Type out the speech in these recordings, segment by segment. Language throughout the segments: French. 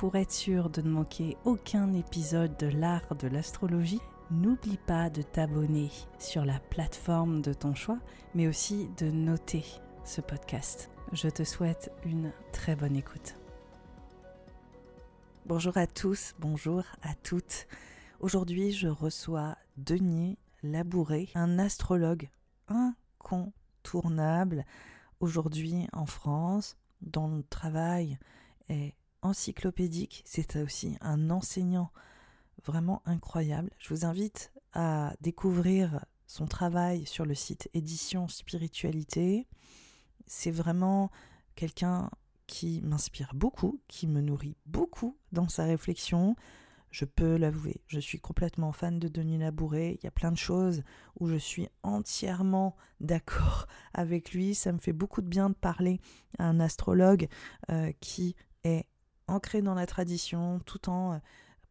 Pour être sûr de ne manquer aucun épisode de l'art de l'astrologie, n'oublie pas de t'abonner sur la plateforme de ton choix, mais aussi de noter ce podcast. Je te souhaite une très bonne écoute. Bonjour à tous, bonjour à toutes. Aujourd'hui, je reçois Denis Labouré, un astrologue incontournable aujourd'hui en France, dont le travail est encyclopédique, c'est aussi un enseignant vraiment incroyable. Je vous invite à découvrir son travail sur le site Édition Spiritualité. C'est vraiment quelqu'un qui m'inspire beaucoup, qui me nourrit beaucoup dans sa réflexion. Je peux l'avouer, je suis complètement fan de Denis Labouré. Il y a plein de choses où je suis entièrement d'accord avec lui. Ça me fait beaucoup de bien de parler à un astrologue euh, qui est ancré dans la tradition, tout en euh,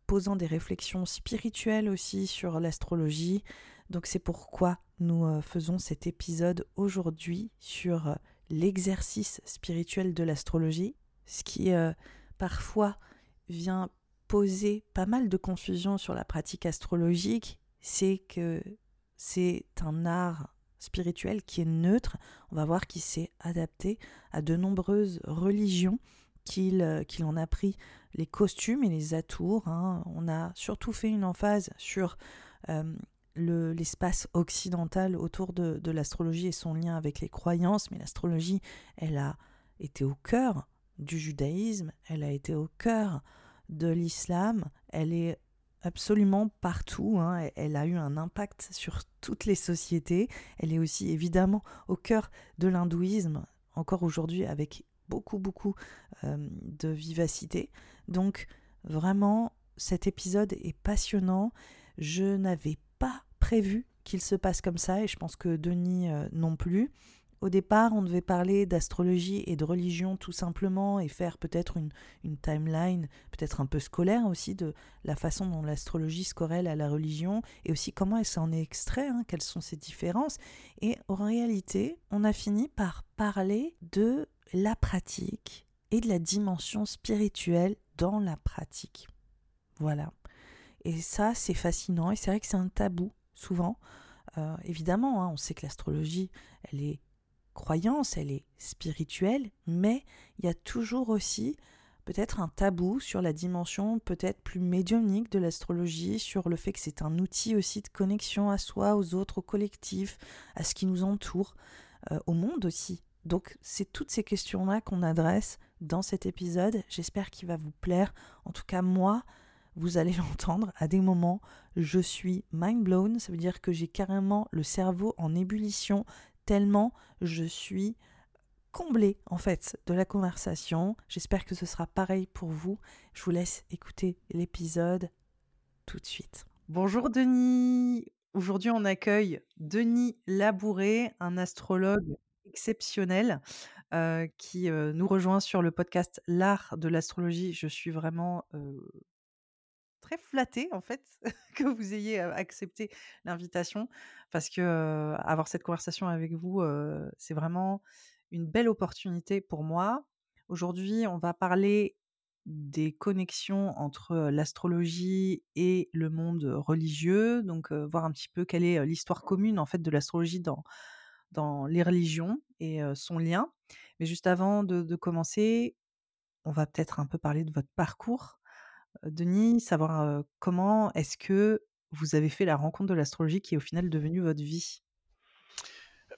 posant des réflexions spirituelles aussi sur l'astrologie. Donc c'est pourquoi nous euh, faisons cet épisode aujourd'hui sur euh, l'exercice spirituel de l'astrologie, ce qui parfois vient poser pas mal de confusion sur la pratique astrologique, c'est que c'est un art spirituel qui est neutre, on va voir qu'il s'est adapté à de nombreuses religions euh, qu'il en a pris les costumes et les atours. Hein. On a surtout fait une emphase sur euh, l'espace occidental autour de, de l'astrologie et son lien avec les croyances, mais l'astrologie, elle a été au cœur du judaïsme, elle a été au cœur de l'islam, elle est absolument partout, hein. elle a eu un impact sur toutes les sociétés, elle est aussi évidemment au cœur de l'hindouisme, encore aujourd'hui avec beaucoup, beaucoup euh, de vivacité. Donc vraiment, cet épisode est passionnant. Je n'avais pas prévu qu'il se passe comme ça et je pense que Denis euh, non plus. Au départ, on devait parler d'astrologie et de religion tout simplement et faire peut-être une, timeline, peut-être un peu scolaire aussi, de la façon dont l'astrologie se corrèle à la religion et aussi comment elle s'en est extrait, hein, quelles sont ses différences. Et en réalité, on a fini par parler de la pratique et de la dimension spirituelle dans la pratique. Voilà. Et ça, c'est fascinant et c'est vrai que c'est un tabou souvent. Euh, évidemment, hein, on sait que l'astrologie, elle est croyance, elle est spirituelle, mais il y a toujours aussi peut-être un tabou sur la dimension peut-être plus médiumnique de l'astrologie, sur le fait que c'est un outil aussi de connexion à soi, aux autres, au collectif, à ce qui nous entoure, euh, au monde aussi. Donc c'est toutes ces questions-là qu'on adresse dans cet épisode. J'espère qu'il va vous plaire. En tout cas, moi, vous allez l'entendre, à des moments, je suis mind blown. Ça veut dire que j'ai carrément le cerveau en ébullition, tellement je suis comblée en fait de la conversation. J'espère que ce sera pareil pour vous. Je vous laisse écouter l'épisode tout de suite. Bonjour Denis. Aujourd'hui, on accueille Denis Labouré, un astrologue exceptionnel euh, qui euh, nous rejoint sur le podcast L'art de l'astrologie. Je suis vraiment euh, très flattée en fait que vous ayez accepté l'invitation parce que avoir cette conversation avec vous, c'est vraiment une belle opportunité pour moi. Aujourd'hui, on va parler des connexions entre l'astrologie et le monde religieux, donc voir un petit peu quelle est l'histoire commune en fait de l'astrologie dans dans les religions et son lien. Mais juste avant de, commencer, on va peut-être un peu parler de votre parcours, Denis, savoir comment est-ce que vous avez fait la rencontre de l'astrologie qui est au final devenue votre vie?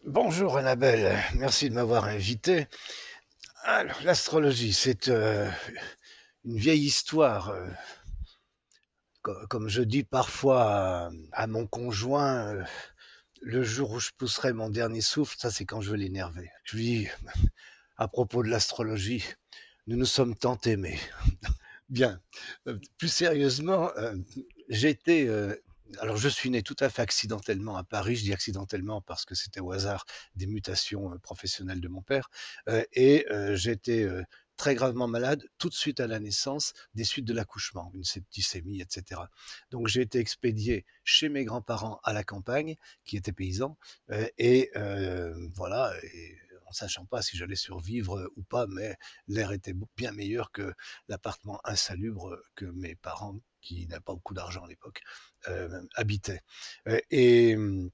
Bonjour Annabelle, merci de m'avoir invité. L'astrologie, c'est euh, une vieille histoire. euh, co- comme je dis parfois à, mon conjoint, euh, le jour où je pousserai mon dernier souffle, ça c'est quand je veux l'énerver. Je lui dis, à propos de l'astrologie, nous nous sommes tant aimés. Bien. Euh, plus sérieusement, j'ai été. euh, alors, je suis né tout à fait accidentellement à Paris. Je dis accidentellement parce que c'était au hasard des mutations euh, professionnelles de mon père. Et euh, très gravement malade tout de suite à la naissance, des suites de l'accouchement, une septicémie, etc. Donc, j'ai été expédié chez mes grands-parents à la campagne, qui étaient paysans. et voilà. En sachant pas si j'allais survivre euh, ou pas, mais l'air était bien meilleur que l'appartement insalubre que mes parents, qui n'avaient pas beaucoup d'argent à l'époque, euh, habitaient. Euh, Et hum,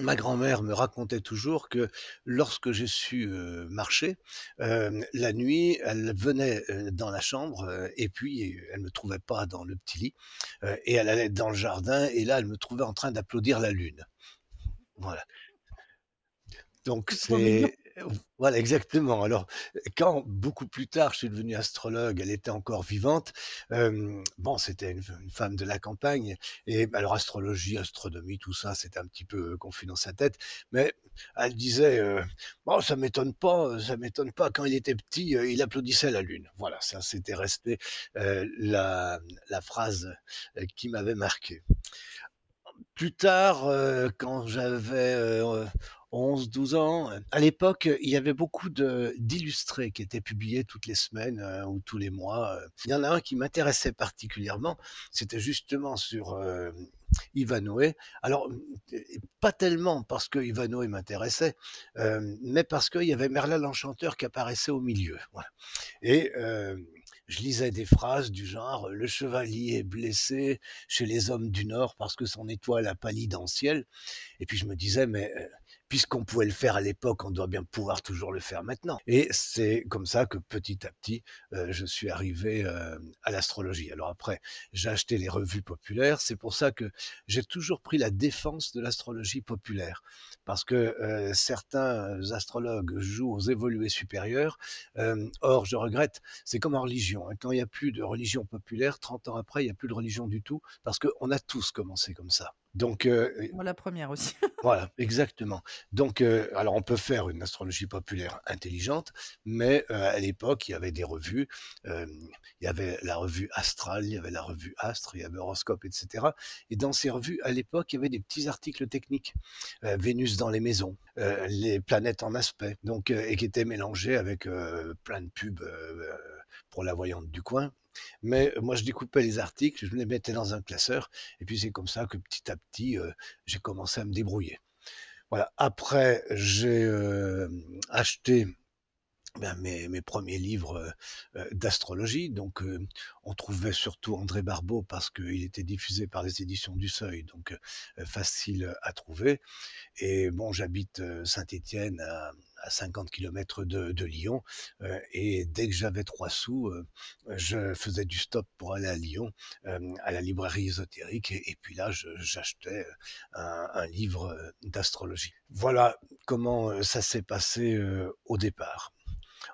ma grand-mère me racontait toujours que lorsque j'ai su euh, marcher, euh, la nuit, elle venait euh, dans la chambre euh, et puis euh, elle me trouvait pas dans le petit lit euh, et elle allait dans le jardin et là elle me trouvait en train d'applaudir la lune. Voilà. Donc c'est voilà exactement. Alors quand beaucoup plus tard je suis devenu astrologue, elle était encore vivante. euh, bon, c'était une, femme de la campagne et alors astrologie, astronomie, tout ça, c'était un petit peu confus dans sa tête. Mais elle disait euh, bon, ça m'étonne pas, ça m'étonne pas. Quand il était petit, euh, il applaudissait la lune. Voilà, ça c'était resté euh, la, phrase euh, qui m'avait marqué. Plus tard, euh, quand j'avais euh, 11-12 ans, euh, à l'époque, il y avait beaucoup d'illustrés qui étaient publiés toutes les semaines euh, ou tous les mois. euh. Il y en a un qui m'intéressait particulièrement, c'était justement sur euh. Alors, euh, pas tellement parce que Ivanhoe m'intéressait, euh, mais parce qu'il y avait Merlin l'Enchanteur qui apparaissait au milieu. Et euh, je lisais des phrases du genre Le chevalier est blessé chez les hommes du Nord parce que son étoile a pâli dans le ciel. Et puis je me disais, mais euh, puisqu'on pouvait le faire à l'époque, on doit bien pouvoir toujours le faire maintenant. Et c'est comme ça que petit à petit, euh, je suis arrivé euh, à l'astrologie. Alors après, j'ai acheté les revues populaires. C'est pour ça que j'ai toujours pris la défense de l'astrologie populaire. Parce que euh, certains astrologues jouent aux évolués supérieurs. Or, je regrette, c'est comme en religion. hein. Quand il n'y a plus de religion populaire, 30 ans après, il n'y a plus de religion du tout. Parce qu'on a tous commencé comme ça. Donc, euh, Moi, la première aussi. voilà, exactement. Donc, euh, alors on peut faire une astrologie populaire intelligente, mais euh, à l'époque, il y avait des revues. il y avait la revue Astral, il y avait la revue Astre, il y avait Horoscope, etc. Et dans ces revues, à l'époque, il y avait des petits articles techniques. Vénus dans les maisons, les planètes en aspect, donc, et qui étaient mélangés avec plein de pubs pour la voyante du coin. Mais moi, je découpais les articles, je les mettais dans un classeur, et puis c'est comme ça que petit à petit, euh, j'ai commencé à me débrouiller. Voilà. Après, j'ai euh, acheté ben, mes, mes premiers livres euh, euh, d'astrologie. Donc, euh, on trouvait surtout André Barbeau parce qu'il était diffusé par les éditions du Seuil, donc euh, facile à trouver. Et bon, j'habite euh, Saint-Étienne à, à 50 km de, de Lyon. euh, et dès que j'avais trois sous, je faisais du stop pour aller à Lyon, à la librairie ésotérique. Et, puis là, j'achetais un, un livre d'astrologie. Voilà comment ça s'est passé au départ.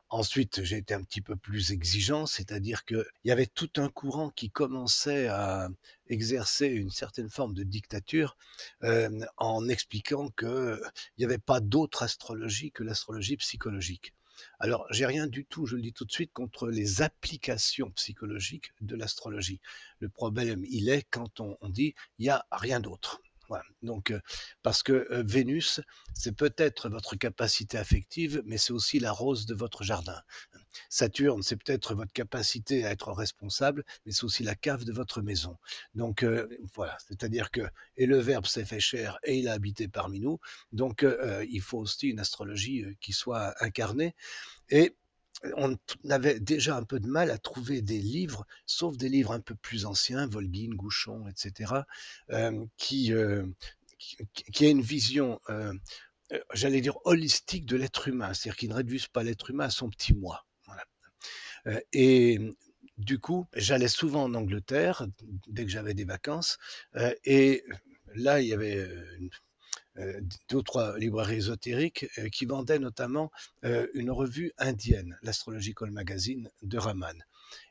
Ensuite, j'ai été un petit peu plus exigeant, c'est-à-dire qu'il y avait tout un courant qui commençait à exercer une certaine forme de dictature euh, en expliquant qu'il n'y avait pas d'autre astrologie que l'astrologie psychologique. Alors, j'ai rien du tout, je le dis tout de suite, contre les applications psychologiques de l'astrologie. Le problème, il est quand on, dit il n'y a rien d'autre. Voilà. Donc, euh, parce que euh, Vénus, c'est peut-être votre capacité affective, mais c'est aussi la rose de votre jardin. Saturne, c'est peut-être votre capacité à être responsable, mais c'est aussi la cave de votre maison. Donc euh, voilà, c'est-à-dire que et le Verbe s'est fait chair et il a habité parmi nous. Donc il faut aussi une astrologie qui soit incarnée. Et on avait déjà un peu de mal à trouver des livres, sauf des livres un peu plus anciens, Volgin, Gouchon, etc., euh, qui, euh, une vision, euh, euh, j'allais dire, holistique de l'être humain, c'est-à-dire qui ne réduisent pas l'être humain à son petit moi. Et du coup, j'allais souvent en Angleterre dès que j'avais des vacances. et là, il y avait deux ou trois librairies ésotériques euh, qui vendaient notamment euh, une revue indienne, l'Astrological Magazine de Raman.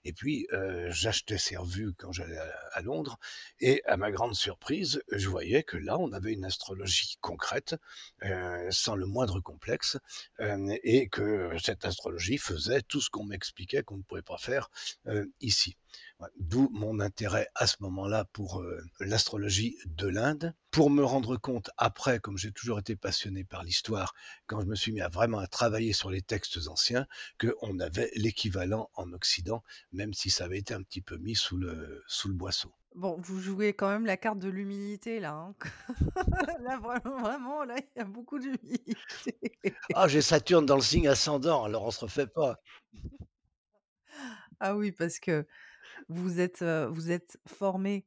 Et puis, euh, j'achetais ces revues quand j'allais à, Londres, et à ma grande surprise, je voyais que là, on avait une astrologie concrète, euh, sans le moindre complexe, euh, et que cette astrologie faisait tout ce qu'on m'expliquait qu'on ne pouvait pas faire ici. D'où mon intérêt à ce moment-là pour l'astrologie de l'Inde. Pour me rendre compte après, comme j'ai toujours été passionné par l'histoire, quand je me suis mis à vraiment à travailler sur les textes anciens, qu'on avait l'équivalent en Occident, même si ça avait été un petit peu mis sous le, sous le boisseau. Bon, vous jouez quand même la carte de l'humilité là, hein. Là vraiment là, il y a beaucoup d'humilité. Ah, j'ai Saturne dans le signe ascendant, alors on se refait pas. Ah oui, parce que vous êtes, vous êtes formé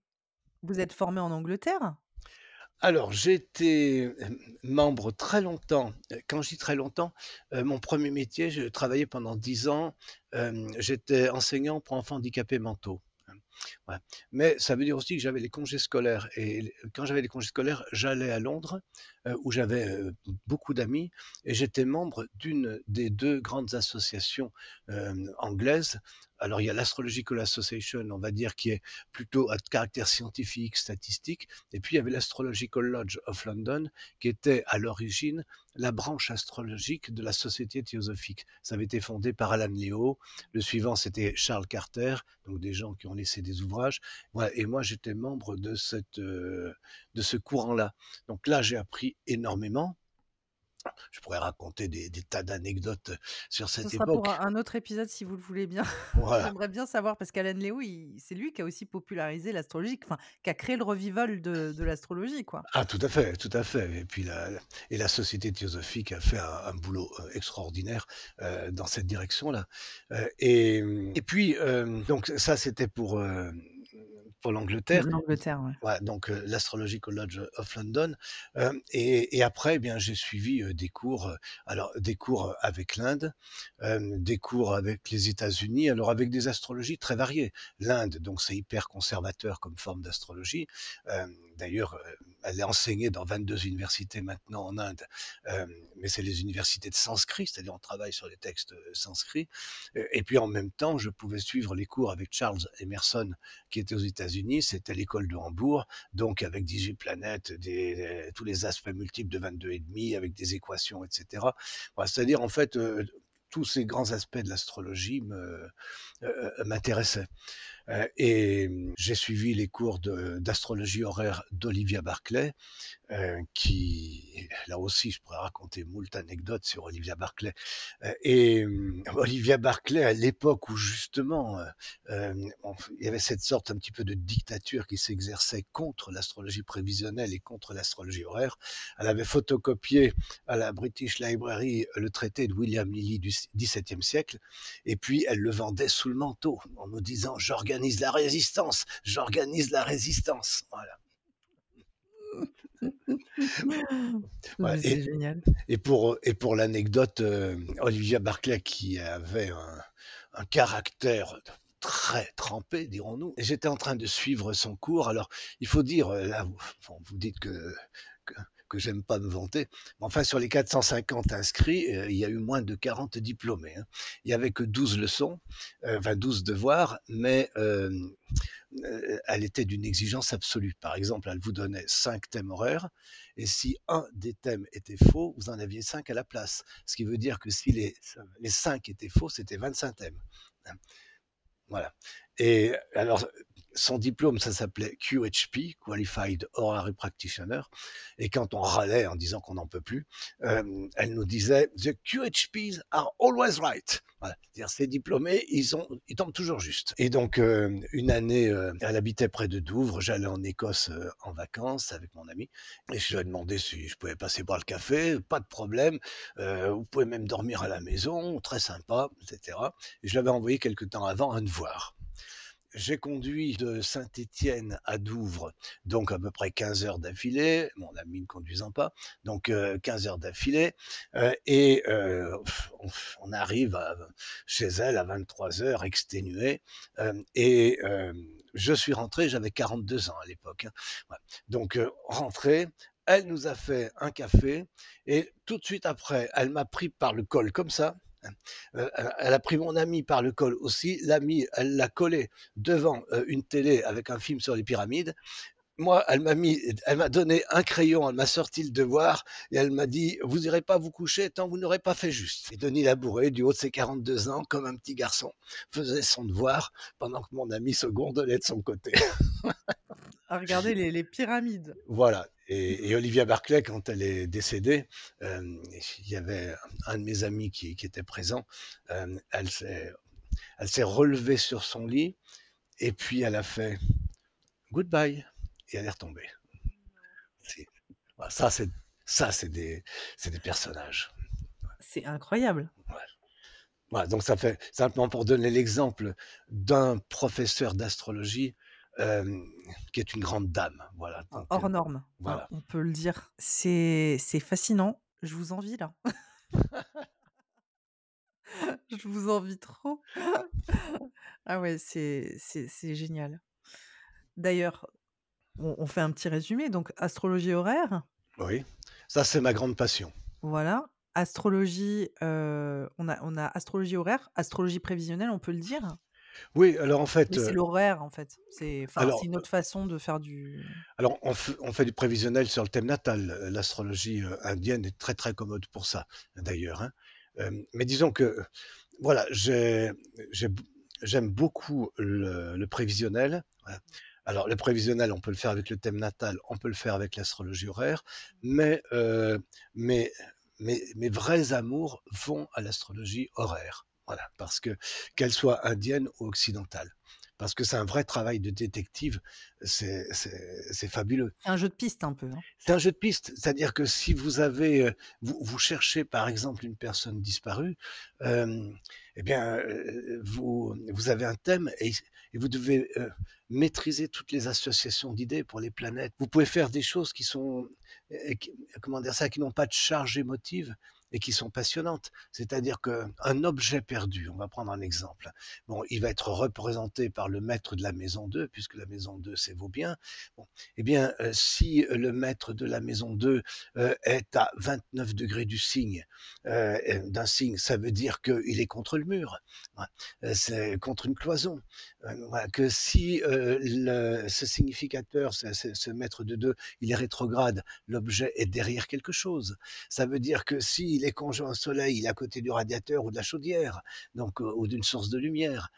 vous êtes formé en Angleterre? Alors, j'ai été euh, membre très longtemps. Euh, Quand je dis très longtemps, euh, mon premier métier, je travaillais pendant 10 ans. j'étais enseignant pour enfants handicapés mentaux. Mais ça veut dire aussi que j'avais les congés scolaires. Et quand j'avais les congés scolaires, j'allais à Londres, euh, où j'avais euh, beaucoup d'amis, et j'étais membre d'une des deux grandes associations euh, anglaises. Alors, il y a l'Astrological Association, on va dire, qui est plutôt à caractère scientifique, statistique, et puis il y avait l'Astrological Lodge of London, qui était à l'origine la branche astrologique de la Société théosophique. Ça avait été fondé par Alan Leo. Le suivant, c'était Charles Carter, donc des gens qui ont laissé des ouvrages. Voilà. Et moi, j'étais membre euh, de ce courant-là. Donc là, j'ai appris énormément. Je pourrais raconter des, des tas d'anecdotes sur Ce cette sera pour époque. un un autre épisode si vous le voulez bien. Voilà. J'aimerais bien savoir parce qu'Alan Léo, c'est lui qui a aussi popularisé l'astrologie, enfin, qui a créé le revival de de l'astrologie, quoi. Ah, tout à fait, tout à fait. Et puis la, la- et la Société théosophique a fait un, un boulot euh, extraordinaire euh, dans cette direction-là. Euh, et, et puis, euh, donc ça, c'était pour, euh, pour l'Angleterre. L'Angleterre, ouais. Ouais, donc euh, l'Astrological Lodge of London. Euh, et, et après, eh bien, j'ai suivi euh, des cours, euh, alors des cours avec l'Inde, des cours avec les États-Unis, alors avec des astrologies très variées. L'Inde, donc c'est hyper conservateur comme forme d'astrologie. D'ailleurs, elle est enseignée dans 22 universités maintenant en Inde, mais c'est les universités de sanskrit, c'est-à-dire on travaille sur les textes sanscrits. Et puis en même temps, je pouvais suivre les cours avec Charles Emerson, qui était aux États-Unis, c'était l'école de Hambourg, donc avec Digiplanète, des, des- tous les aspects multiples de 22 et demi, avec des équations, etc. C'est-à-dire en fait euh, tous ces grands aspects de l'astrologie euh, m'intéressaient. Euh, et j'ai suivi les cours d'astrologie horaire d'Olivia Barclay, euh, qui, là aussi, je pourrais raconter moult anecdotes sur Olivia Barclay. Euh, et euh, Olivia Barclay, à l'époque où justement, euh, euh, il y avait cette sorte un petit peu de dictature qui s'exerçait contre l'astrologie prévisionnelle et contre l'astrologie horaire, elle avait photocopié à la British Library le traité de William Lilly du XVIIe siècle, et puis elle le vendait sous le manteau en nous disant j'organise la résistance, j'organise la résistance. Voilà. C'est Et, génial. et pour, et pour l'anecdote, euh, Olivia Barclay qui avait un, un caractère très trempé, dirons-nous. Et J'étais en train de suivre son cours. Alors, il faut dire, euh, là, vous, bon, vous dites que, que, que j'aime pas me vanter, mais enfin, sur les 450 inscrits, euh, il y a eu moins de 40 diplômés. hein. Il y avait que 12 leçons, euh, enfin 12 devoirs, mais euh, elle était d'une exigence absolue. Par exemple, elle vous donnait cinq thèmes horaires, et si un des thèmes était faux, vous en aviez cinq à la place. Ce qui veut dire que si les, les cinq étaient faux, c'était 25 thèmes. Voilà. Et alors, son diplôme, ça s'appelait QHP, Qualified Horary Practitioner. Et quand on râlait en disant qu'on n'en peut plus, euh, elle nous disait The QHPs are always right. C'est-à-dire, ces diplômés, ils, tombent toujours juste. Et donc, euh, une année, euh, elle habitait près de Douvres. J'allais en Écosse en vacances avec mon ami. Et je lui ai demandé si je pouvais passer boire le café. Pas de problème. Vous pouvez même dormir à la maison. Très sympa, etc. Et je l'avais envoyé quelque temps avant un devoir. J'ai conduit de Saint-Étienne à Douvres, donc à peu près 15 heures d'affilée, mon ami ne conduisant pas, donc 15 heures d'affilée, et on, arrive chez elle à 23 heures exténué, et je suis rentré, j'avais 42 ans à l'époque. Hein. Donc rentré, elle nous a fait un café et tout de suite après, elle m'a pris par le col comme ça. Euh, elle a pris mon ami par le col aussi. L'ami, elle l'a collé devant euh, une télé avec un film sur les pyramides. Moi, elle m'a mis, elle m'a donné un crayon, elle m'a sorti le devoir et elle m'a dit Vous irez pas vous coucher tant vous n'aurez pas fait juste. Et Denis Labouré, du haut de ses 42 ans, comme un petit garçon, faisait son devoir pendant que mon ami se gondolait de son côté. à regarder les, pyramides. Voilà. Et, Olivia Barclay, quand elle est décédée, euh, il y avait un de mes amis qui, était présent. Euh, elle s'est relevée sur son lit et puis elle a fait goodbye et elle est retombée. ça, c'est ça, c'est des, des personnages. C'est incroyable. Voilà, donc ça fait simplement pour donner l'exemple d'un professeur d'astrologie qui est une grande dame. Voilà. Hors norme, hein, voilà. on peut le dire. C'est fascinant. Je vous envie là. Je vous envie trop. ah ouais, c'est génial. D'ailleurs, on, fait un petit résumé. Donc, astrologie horaire. Oui, ça c'est ma grande passion. Voilà. Astrologie, on, a, on a astrologie horaire, astrologie prévisionnelle, on peut le dire. Oui, alors en fait. c'est l'horaire, en fait. C'est une autre façon de faire du. Alors, on, fait du prévisionnel sur le thème natal. L'astrologie indienne est très très commode pour ça, d'ailleurs. Hein. mais disons que, voilà, j'aime beaucoup le, prévisionnel. Alors, le prévisionnel, on peut le faire avec le thème natal, on peut le faire avec l'astrologie horaire, mais, mais mes vrais amours vont à l'astrologie horaire. Voilà, parce que qu'elle soit indienne ou occidentale. Parce que c'est un vrai travail de détective, c'est fabuleux. C'est un jeu de piste un peu. Hein. C'est un jeu de piste, c'est-à-dire que si vous avez, euh, vous, vous, cherchez par exemple une personne disparue, euh, eh bien, euh, vous, vous avez un thème et, et vous devez euh, maîtriser toutes les associations d'idées pour les planètes. Vous pouvez faire des choses qui sont, comment dire ça, qui n'ont pas de charge émotive, et qui sont passionnantes. C'est-à-dire qu'un objet perdu, on va prendre un exemple, bon, il va être représenté par le maître de la maison 2, puisque la maison 2, c'est vos biens. Eh bien, euh, si le maître de la maison 2 euh, est à 29 degrés du signe, euh, d'un signe, ça veut dire qu'il est contre le mur, c'est contre une cloison. Que si le, ce significateur, ce, maître de 2, il est rétrograde, l'objet est derrière quelque chose. Ça veut dire que si il est conjoint au soleil, il est à côté du radiateur ou de la chaudière, donc euh, ou d'une source de lumière.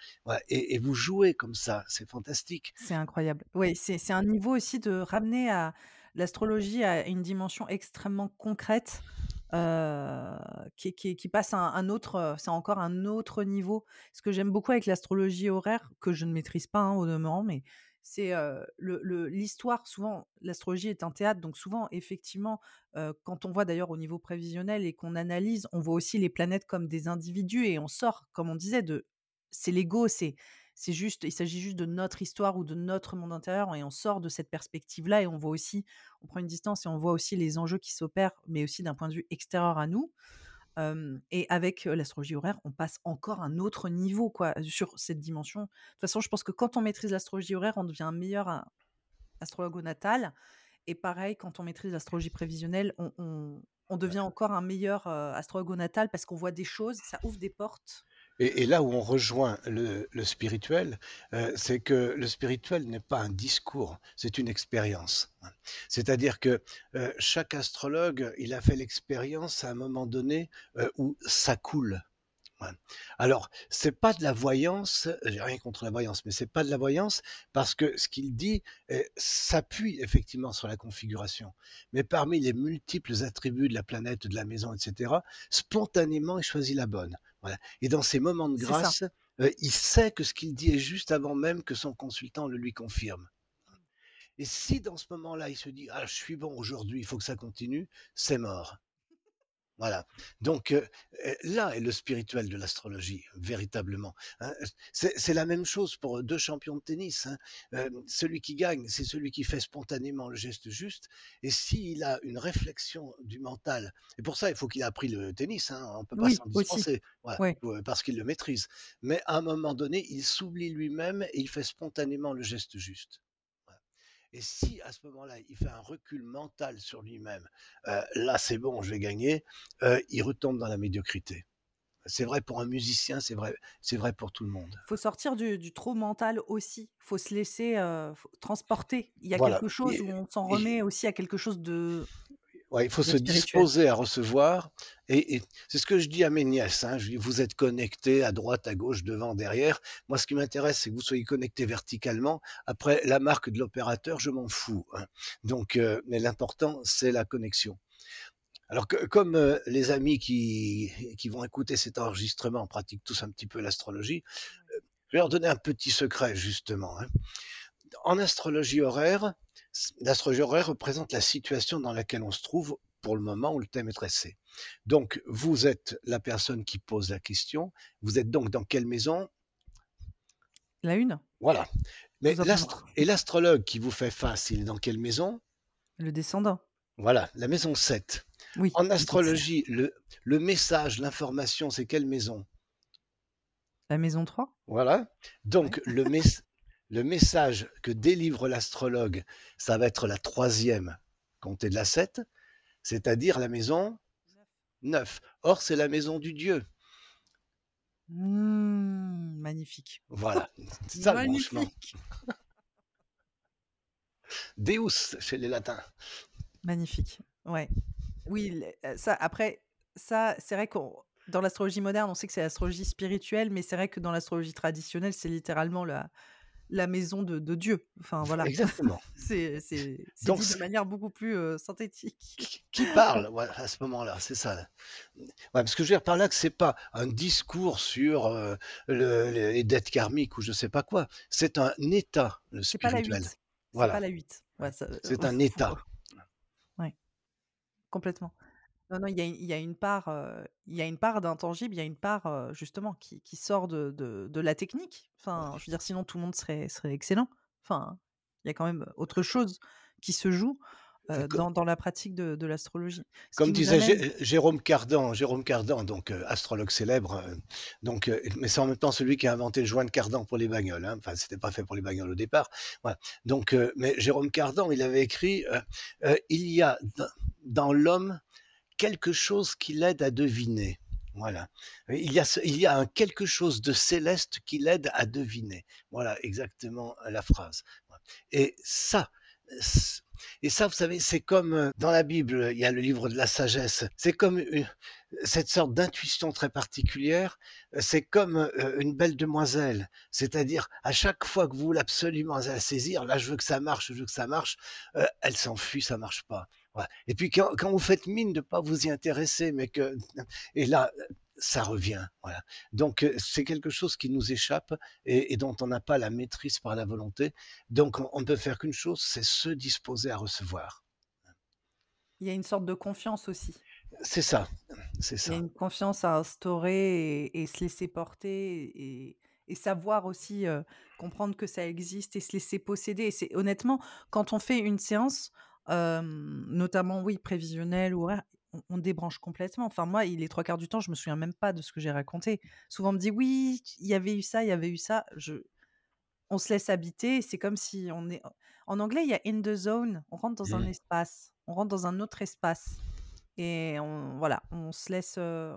Et, vous jouez comme ça, c'est fantastique. C'est incroyable. Oui, c'est un niveau aussi de ramener à l'astrologie à une dimension extrêmement concrète. Euh, qui, passe à un, autre, c'est encore un autre niveau. Ce que j'aime beaucoup avec l'astrologie horaire, que je ne maîtrise pas hein, au demeurant, mais c'est l'histoire. souvent, l'astrologie est un théâtre, donc souvent, effectivement, quand on voit d'ailleurs au niveau prévisionnel et qu'on analyse, on voit aussi les planètes comme des individus et on sort, comme on disait, de c'est l'ego, c'est c'est juste, il s'agit juste de notre histoire ou de notre monde intérieur et on sort de cette perspective-là et on voit aussi, on prend une distance et on voit aussi les enjeux qui s'opèrent, mais aussi d'un point de vue extérieur à nous et avec l'astrologie horaire, on passe encore un autre niveau quoi, sur cette dimension. De toute façon, je pense que quand on maîtrise l'astrologie horaire, on devient un meilleur astrologue au natal. Et pareil, quand on maîtrise l'astrologie prévisionnelle, on, devient encore un meilleur astrologue au natal parce qu'on voit des choses, ça ouvre des portes et, là où on rejoint le, spirituel, euh, c'est que le spirituel n'est pas un discours, c'est une expérience. C'est-à-dire que euh, chaque astrologue, il a fait l'expérience à un moment donné euh, où ça coule. Alors, c'est pas de la voyance, j'ai rien contre la voyance, mais c'est pas de la voyance parce que ce qu'il dit s'appuie effectivement sur la configuration. Mais parmi les multiples attributs de la planète, de la maison, etc., spontanément, il choisit la bonne. Et dans ces moments de grâce, euh, il sait que ce qu'il dit est juste avant même que son consultant le lui confirme. Et si dans ce moment-là, il se dit Ah, je suis bon aujourd'hui, il faut que ça continue, c'est mort. Voilà. Donc euh, euh, là est le spirituel de l'astrologie, véritablement. hein. C'est la même chose pour deux champions de tennis. hein. Euh, celui qui gagne, c'est celui qui fait spontanément le geste juste. Et s'il a une réflexion du mental, et pour ça, il faut qu'il ait appris le tennis, hein, on ne peut pas Oui, s'en dispenser, voilà, parce qu'il le maîtrise. Mais à un moment donné, il s'oublie lui-même et il fait spontanément le geste juste. Et si à ce moment-là, il fait un recul mental sur lui-même, euh, là c'est bon, je vais gagner, euh, il retombe dans la médiocrité. C'est vrai pour un musicien, c'est vrai, c'est vrai pour tout le monde. Faut sortir du, du trop mental aussi. Faut se laisser euh, faut transporter. Il y a Voilà. quelque chose Et- où on s'en et- remet aussi à quelque chose de. Ouais, il faut se spirituel. disposer à recevoir. Et, et c'est ce que je dis à mes nièces. hein, je dis, vous êtes connectés à droite, à gauche, devant, derrière. Moi, ce qui m'intéresse, c'est que vous soyez connectés verticalement. Après, la marque de l'opérateur, je m'en fous. hein. Donc, euh, mais l'important, c'est la connexion. Alors que comme euh, les amis qui, qui vont écouter cet enregistrement pratiquent tous un petit peu l'astrologie, euh, je vais leur donner un petit secret justement. hein. En astrologie horaire, l'astrologie horaire représente la situation dans laquelle on se trouve pour le moment où le thème est tracé. Donc vous êtes la personne qui pose la question. Vous êtes donc dans quelle maison? La une, Voilà. Mais et l'astrologue qui vous fait face, il est dans quelle maison? Le descendant. Voilà, la maison 7. Oui. En astrologie, le, le message, l'information, c'est quelle maison? La maison 3 Voilà. Donc, le, mes- le message que délivre l'astrologue, ça va être la troisième, comptée de la 7, c'est-à-dire la maison 9. Or, c'est la maison du Dieu. Mmh, magnifique. Voilà. C'est ça le branchement. magnifique. Deus chez les latins. Magnifique. Ouais. Oui, le- euh, ça, après, ça, c'est vrai qu'on. Dans l'astrologie moderne, on sait que c'est l'astrologie spirituelle, mais c'est vrai que dans l'astrologie traditionnelle, c'est littéralement la, la maison de, de Dieu. Enfin, voilà. Exactement. C'est dit de manière beaucoup plus euh, synthétique. Qui, parle voilà, à ce moment-là, c'est ça. Ouais, parce que je veux dire par là que c'est pas un discours sur euh, le- les dettes karmiques ou je sais pas quoi. C'est un état, le C'est pas la 8. spirituel. C'est Voilà. pas la 8. Ouais, ça- C'est euh, un état. Ouais, complètement. Non, non, il y a, une- il y a une part, euh, il y a une part d'intangible, il y a une part euh, justement qui, qui sort de, de, de la technique. Enfin, je veux dire, sinon tout le monde serait, serait excellent. Enfin, il y a quand même autre chose qui se joue euh, Co- dans, dans la pratique de, de l'astrologie. Ce qui Comme nous disait amène, Jé- Jérôme Cardan, Jérôme Cardan, donc astrologue célèbre, donc, mais c'est en même temps celui qui a inventé le joint de cardan pour les bagnoles. Hein. Enfin, c'était pas fait pour les bagnoles au départ. Voilà. Donc, mais Jérôme Cardan, il avait écrit il y a dans l'homme quelque chose qui l'aide à deviner. Voilà. Il y, a il y a un quelque chose de céleste qui l'aide à deviner. Voilà exactement la phrase. Et ça, c- et ça, vous savez, c'est comme euh, dans la Bible, il y a le livre de la sagesse. C'est comme cette sorte d'intuition très particulière. euh, C'est comme euh, une belle demoiselle. C'est-à-dire, à chaque fois que vous voulez absolument la saisir, là, je veux que ça marche, je veux que ça marche, euh, elle s'enfuit, ça marche pas. Et puis quand, quand vous faites mine de pas vous y intéresser, mais que et là ça revient. Voilà. Donc euh, c'est quelque chose qui nous échappe et, et dont on n'a pas la maîtrise par la volonté. Donc on, on ne peut faire qu'une chose, c'est se disposer à recevoir. il y a une sorte de confiance aussi. C'est ça, c'est Il y a ça. une confiance à instaurer et, et se laisser porter et, et savoir aussi euh, comprendre que ça existe et se laisser posséder. Et c'est honnêtement, quand on fait une séance, euh, notamment, oui, prévisionnelle ou horaire, on, on débranche complètement. Enfin, moi, il est trois quarts du temps, je me souviens même pas de ce que j'ai raconté. Souvent, on me dit, oui, il y avait eu ça, il y avait eu ça. Je, on se laisse habiter. C'est comme si on est. En anglais, il y a in the zone. On rentre dans un Mm. espace. On rentre dans un autre espace. Et on, voilà, on se laisse. euh,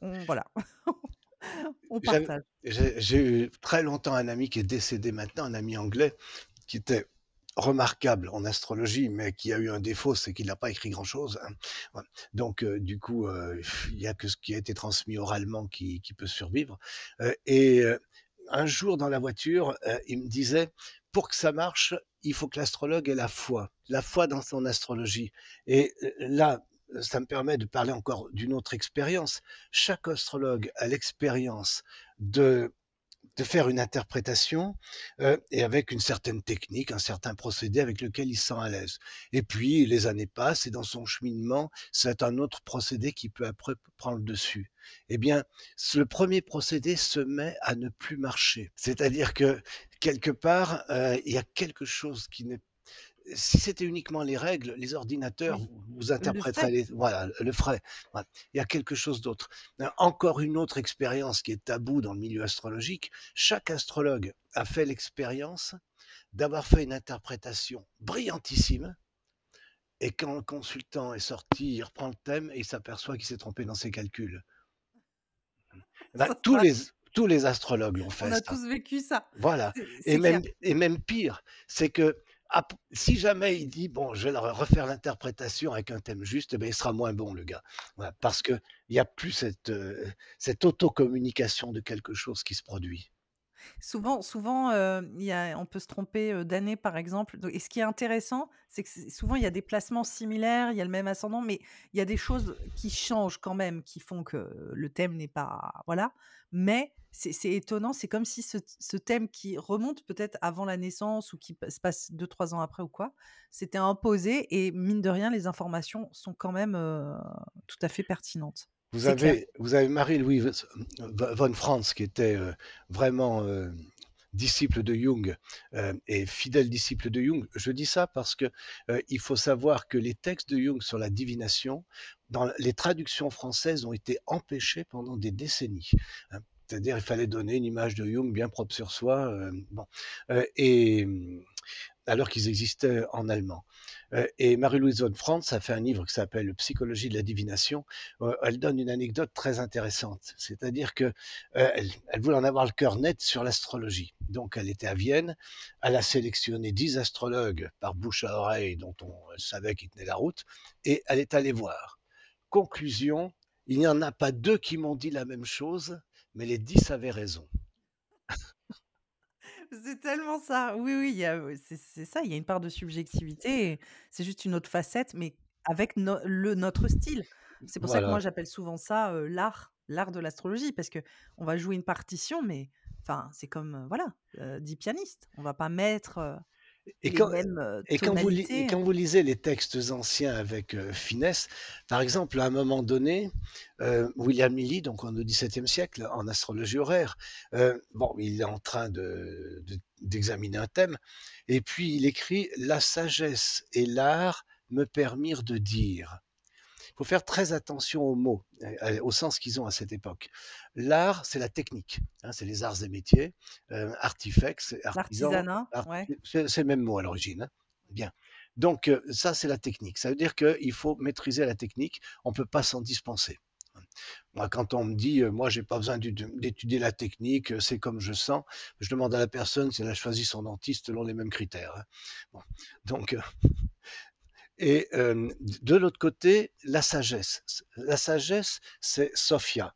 on, voilà. on partage. J'ai j'ai eu très longtemps un ami qui est décédé maintenant, un ami anglais, qui était remarquable en astrologie, mais qui a eu un défaut, c'est qu'il n'a pas écrit grand-chose. hein. Donc, euh, du coup, euh, il n'y a que ce qui a été transmis oralement qui, peut survivre. Euh, et euh, un jour, dans la voiture, euh, il me disait, pour que ça marche, il faut que l'astrologue ait la foi, la foi dans son astrologie. Et euh, là, ça me permet de parler encore d'une autre expérience. Chaque astrologue a l'expérience de de faire une interprétation euh, et avec une certaine technique, un certain procédé avec lequel il se sent à l'aise. Et puis les années passent et dans son cheminement, c'est un autre procédé qui peut après prendre le dessus. Eh bien, le premier procédé se met à ne plus marcher. C'est-à-dire que quelque part, euh, il y a quelque chose qui n'est si c'était uniquement les règles, les ordinateurs vous interpréteraient les, voilà, le feraient. Il y a quelque chose d'autre. Euh, encore une autre expérience qui est tabou dans le milieu astrologique. Chaque astrologue a fait l'expérience d'avoir fait une interprétation brillantissime. Et quand le consultant est sorti, il reprend le thème et il s'aperçoit qu'il s'est trompé dans ses calculs. Bah, tous, les, tous les astrologues l'ont fait. On a tous vécu ça. Voilà. Et même, et même pire, c'est que si jamais il dit bon, je vais refaire l'interprétation avec un thème juste, eh il sera moins bon le gars, parce que il n'y a plus cette euh, cette autocommunication de quelque chose qui se produit. Souvent, souvent, a, on peut se tromper d'année, par exemple. Et ce qui est intéressant, c'est que souvent il y a des placements similaires, il y a le même ascendant, mais il y a des choses qui changent quand même, qui font que le thème n'est pas, voilà. Mais c'est étonnant, c'est comme si ce, thème qui remonte peut-être avant la naissance ou qui se passe deux, trois ans après ou quoi, c'était imposé et mine de rien, les informations sont quand même tout à fait pertinentes. Vous avez, vous avez Marie-Louise von Franz, qui était euh, vraiment euh, disciple de Jung euh, et fidèle disciple de Jung. Je dis ça parce que il faut savoir que les textes de Jung sur la divination, dans les traductions françaises, ont été empêchés pendant des décennies. Hein. C'est-à-dire, il fallait donner une image de Jung bien propre sur soi. bon. et alors qu'ils existaient en allemand. Euh, et Marie-Louise von Franz a fait un livre qui s'appelle Psychologie de la divination. Euh, elle donne une anecdote très intéressante, c'est-à-dire que euh, elle, voulait en avoir le cœur net sur l'astrologie. Donc elle était à Vienne, elle a sélectionné dix astrologues par bouche à oreille dont on savait qu'ils tenaient la route, et elle est allée voir. Conclusion, il n'y en a pas deux qui m'ont dit la même chose, mais les dix avaient raison. C'est tellement ça. Oui, oui, c'est ça, il y a une part de subjectivité c'est juste une autre facette, mais avec le notre style. C'est pour ça que moi j'appelle souvent ça, l'art l'art de l'astrologie parce que on va jouer une partition, mais enfin, c'est comme, voilà, euh, 10 pianistes. On va pas mettre, et quand, et, quand vous, quand vous, lisez les textes anciens avec finesse, par exemple, à un moment donné, William Lilly, donc au XVIIe siècle, en astrologie horaire, bon, il est en train d'examiner un thème, et puis il écrit La sagesse et l'art me permirent de dire. Il faut faire très attention aux mots, au sens qu'ils ont à cette époque. L'art, c'est la technique, hein, c'est les arts et métiers, euh, artifex, artisan, c'est le même mot à l'origine. Hein. Bien. Donc euh, ça, c'est la technique. Ça veut dire qu'il faut maîtriser la technique, on ne peut pas s'en dispenser. Moi, quand on me dit, euh, moi, j'ai pas besoin d'étudier la technique, c'est comme je sens, je demande à la personne si elle a choisi son dentiste selon les mêmes critères. Hein. Donc, et de l'autre côté, la sagesse. La sagesse, c'est Sophia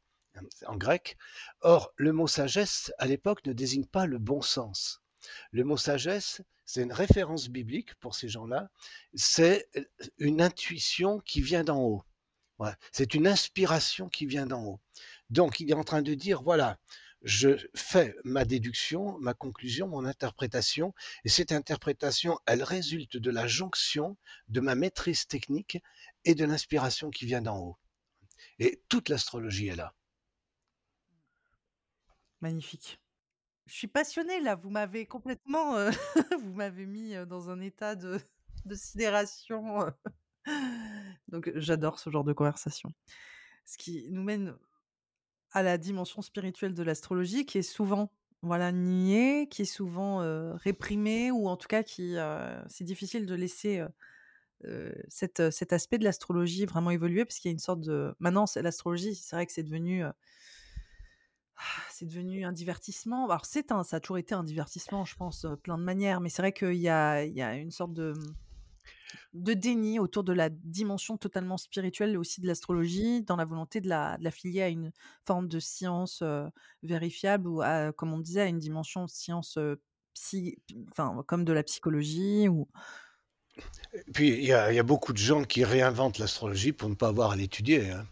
en grec. Or, le mot sagesse, à l'époque, ne désigne pas le bon sens. Le mot sagesse, c'est une référence biblique pour ces gens-là. C'est une intuition qui vient d'en haut. C'est une inspiration qui vient d'en haut. Donc, il est en train de dire, voilà, je fais ma déduction, ma conclusion, mon interprétation, et cette interprétation, elle résulte de la jonction de ma maîtrise technique et de l'inspiration qui vient d'en haut. Et toute l'astrologie est là. Magnifique. Je suis passionnée là, vous m'avez complètement, euh, vous m'avez mis euh, dans un état de, sidération. Euh. Donc j'adore ce genre de conversation. Ce qui nous mène à la dimension spirituelle de l'astrologie qui est souvent voilà niée, qui est souvent réprimée ou en tout cas qui c'est difficile de laisser cet, aspect de l'astrologie vraiment évoluer parce qu'il y a une sorte de maintenant l'astrologie c'est vrai que c'est devenu c'est devenu un divertissement. Alors c'est un, ça a toujours été un divertissement, je pense, plein de manières, mais c'est vrai qu'il y a, il y a une sorte de, de déni autour de la dimension totalement spirituelle aussi de l'astrologie, dans la volonté de la, de la filier à une forme de science vérifiable ou, à, comme on disait, à une dimension science comme de la psychologie ou. Puis il y, a beaucoup de gens qui réinventent l'astrologie pour ne pas avoir à l'étudier. Hein.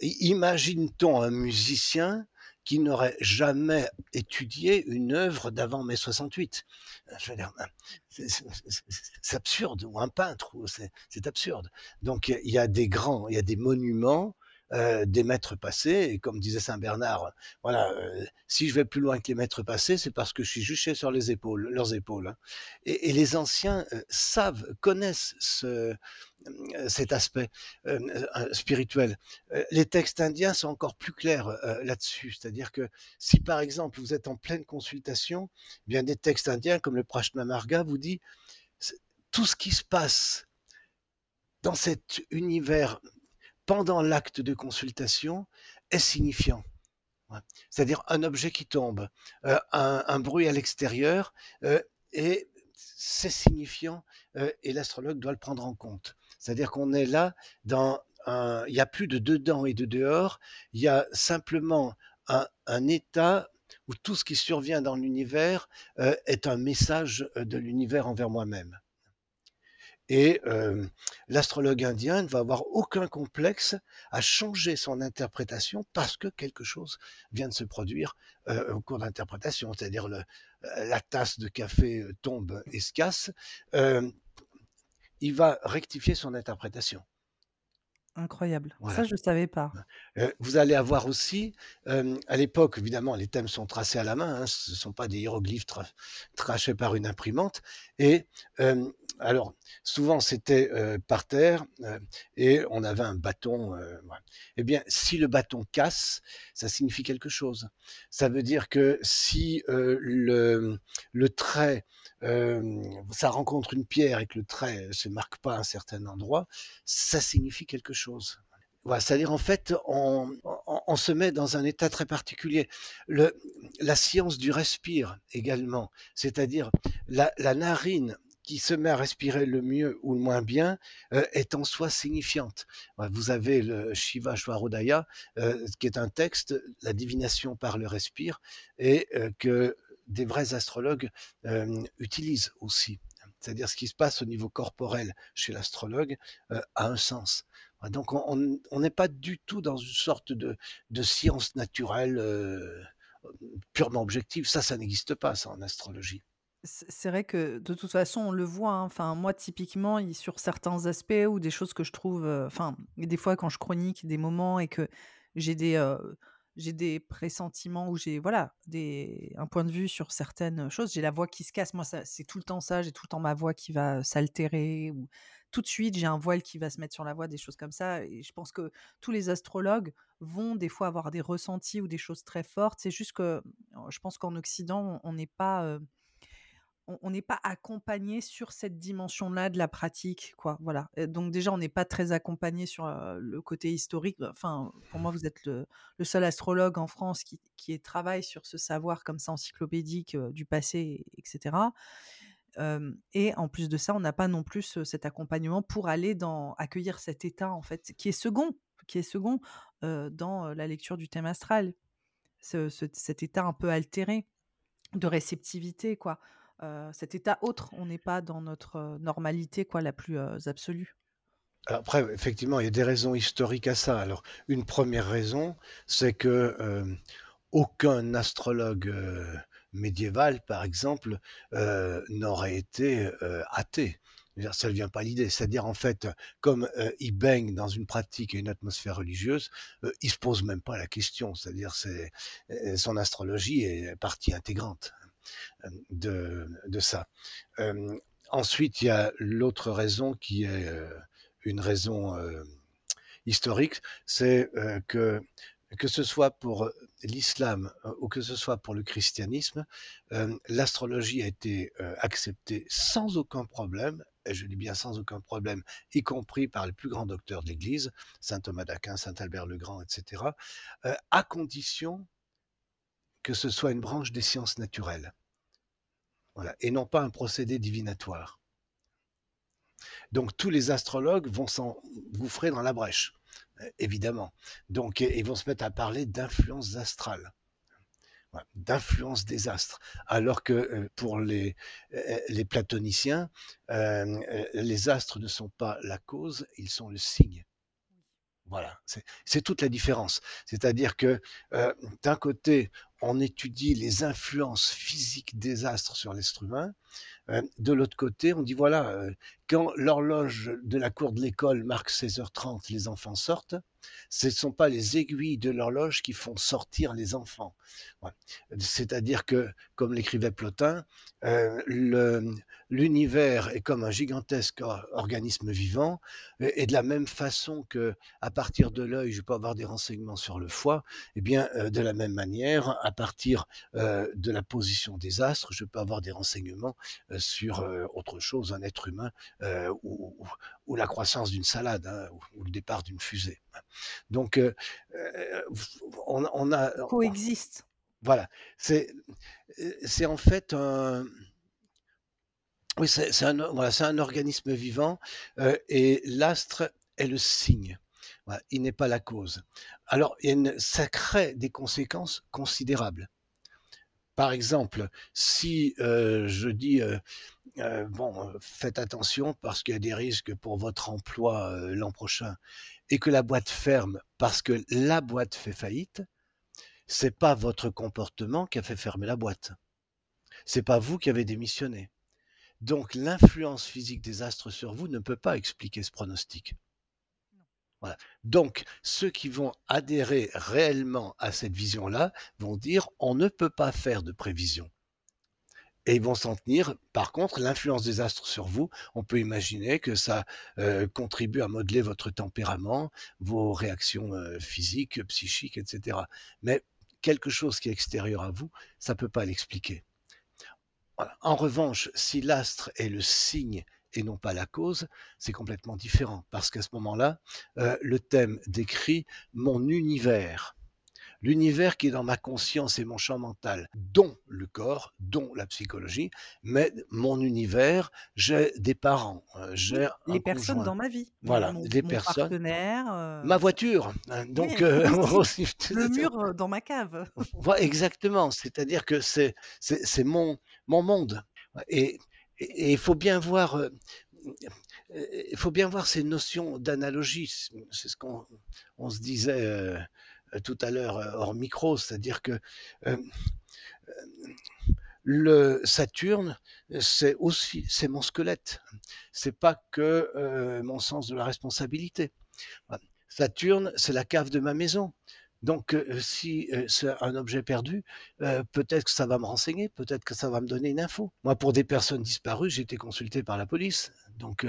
Imagine-t-on un musicien qui n'aurait jamais étudié une œuvre d'avant mai 68. Je veux dire, c'est absurde, ou un peintre, c'est absurde. Donc il y a des grands, il y a des monuments euh, des maîtres passés. Et comme disait Saint Bernard, voilà, euh, si je vais plus loin que les maîtres passés, c'est parce que je suis juché sur les épaules, leurs épaules. Hein. Et, les anciens euh, savent, connaissent ce, cet aspect spirituel. les textes indiens sont encore plus clairs là-dessus. C'est-à-dire que si par exemple vous êtes en pleine consultation, eh bien des textes indiens comme le Prashnamarga vous dit tout ce qui se passe dans cet univers pendant l'acte de consultation est signifiant. C'est-à-dire un objet qui tombe, euh, un, bruit à l'extérieur, euh, et c'est signifiant, euh, et l'astrologue doit le prendre en compte. C'est-à-dire qu'on est là dans un, il n'y a plus de dedans et de dehors, il y a simplement un, un état où tout ce qui survient dans l'univers est un message de l'univers envers moi-même. Et l'astrologue indien ne va avoir aucun complexe à changer son interprétation parce que quelque chose vient de se produire au cours d'interprétation, c'est-à-dire la tasse de café tombe et se casse. il va rectifier son interprétation. Incroyable. Ça, je ne savais pas. vous allez avoir aussi, à l'époque, évidemment, les thèmes sont tracés à la main, hein, ce ne sont pas des hiéroglyphes trachés par une imprimante. Et alors, souvent, c'était par terre et on avait un bâton. Eh bien, si le bâton casse, ça signifie quelque chose. Ça veut dire que si le, trait ça rencontre une pierre et que le trait ne se marque pas à un certain endroit, ça signifie quelque chose. Voilà, C'est-à-dire, en fait, on, se met dans un état très particulier. La science du respire également, c'est-à-dire la, narine qui se met à respirer le mieux ou le moins bien euh, est en soi signifiante. Vous avez le Shiva Shvarodaya, euh, qui est un texte, la divination par le respire, et euh, que des vrais astrologues utilisent aussi. C'est-à-dire ce qui se passe au niveau corporel chez l'astrologue a un sens. Donc on n'est pas du tout dans une sorte de, science naturelle purement objective. Ça, ça n'existe pas, ça, en astrologie. C'est vrai que de toute façon, on le voit. Hein. Enfin, moi, typiquement, sur certains aspects ou des choses que je trouve, enfin, des fois quand je chronique des moments et que j'ai des, j'ai des pressentiments ou j'ai voilà des un point de vue sur certaines choses j'ai la voix qui se casse moi c'est tout le temps ça j'ai tout le temps ma voix qui va s'altérer ou tout de suite j'ai un voile qui va se mettre sur la voix des choses comme ça et je pense que tous les astrologues vont des fois avoir des ressentis ou des choses très fortes c'est juste que je pense qu'en Occident on n'est pas on n'est pas accompagné sur cette dimension-là de la pratique, quoi. Voilà. donc déjà, on n'est pas très accompagné sur le côté historique. Enfin, pour moi, vous êtes le, seul astrologue en France qui, qui travaille sur ce savoir comme ça encyclopédique du passé, etc. et en plus de ça, on n'a pas non plus cet accompagnement pour aller dans accueillir cet état en fait qui est second, qui est second dans la lecture du thème astral, cet état un peu altéré de réceptivité, quoi. Euh, cet état autre. On n'est pas dans notre euh, normalité quoi, la plus euh, absolue. après, effectivement, il y a des raisons historiques à ça. Alors, une première raison, c'est que aucun astrologue médiéval, par exemple, n'aurait été athée. Ça ne vient pas l'idée. C'est-à-dire, en fait, comme il baigne dans une pratique et une atmosphère religieuse, il se pose même pas la question. C'est-à-dire, c'est son astrologie est partie intégrante de, ça. ensuite, il y a l'autre raison qui est une raison historique, c'est que que ce soit pour l'islam ou que ce soit pour le christianisme, l'astrologie a été acceptée sans aucun problème, et je dis bien sans aucun problème, y compris par les plus grands docteurs de l'Église, saint Thomas d'Aquin, saint Albert le Grand, etc., à condition que ce soit une branche des sciences naturelles et non pas un procédé divinatoire. Donc tous les astrologues vont s'engouffrer dans la brèche, évidemment. Donc ils vont se mettre à parler d'influence astrale, d'influence des astres, alors que euh, pour les, euh, platoniciens, euh, les astres ne sont pas la cause, ils sont le signe. Voilà, c'est toute la différence. C'est-à-dire que euh, d'un côté, on étudie les influences physiques des astres sur l'être humain. Euh, de l'autre côté, on dit voilà, euh, quand l'horloge de la cour de l'école marque 16h30, les enfants sortent. Ce ne sont pas les aiguilles de l'horloge qui font sortir les enfants. C'est-à-dire que, comme l'écrivait Plotin, l'univers est comme un gigantesque organisme vivant, et de la même façon que à partir de l'œil, je peux avoir des renseignements sur le foie, et eh bien, de la même manière, à partir de la position des astres, je peux avoir des renseignements sur autre chose, un être humain ou, la croissance d'une salade hein, ou, le départ d'une fusée. Donc, on, a coexiste. Voilà, c'est c'est en fait un oui, c'est un, voilà, un organisme vivant et l'astre est le signe. Il n'est pas la cause. Alors, ça crée des conséquences considérables. Par exemple, si je dis bon, faites attention parce qu'il y a des risques pour votre emploi l'an prochain et que la boîte ferme parce que la boîte fait faillite, c'est pas votre comportement qui a fait fermer la boîte. C'est pas vous qui avez démissionné. Donc l'influence physique des astres sur vous ne peut pas expliquer ce pronostic. Donc ceux qui vont adhérer réellement à cette vision-là vont dire on ne peut pas faire de prévision. Et ils vont s'en tenir. Par contre, l'influence des astres sur vous, on peut imaginer que ça euh, contribue à modeler votre tempérament, vos réactions euh, physiques, psychiques, etc. Mais quelque chose qui est extérieur à vous, ça ne peut pas l'expliquer. En revanche, si l'astre est le signe et non pas la cause, c'est complètement différent, parce qu'à ce moment-là, euh, le thème décrit mon univers. L'univers qui est dans ma conscience et mon champ mental, dont le corps, dont la psychologie, mais mon univers, j'ai des parents, euh, j'ai les personnes dans ma vie, voilà, des personnes, partenaire, euh, ma voiture, hein, donc euh, le mur dans ma cave. Exactement, c'est-à-dire que c'est c'est mon mon monde. Et il faut bien voir il faut bien voir ces notions d'analogie. C'est ce qu'on on se disait euh, tout à l'heure euh, hors micro, c'est-à-dire que euh, le Saturne, c'est aussi c'est mon squelette. C'est pas que mon sens de la responsabilité. Saturne, c'est la cave de ma maison. Donc, euh, si euh, c'est un objet perdu, euh, peut-être que ça va me renseigner, peut-être que ça va me donner une info. Moi, pour des personnes disparues, j'ai été consulté par la police, donc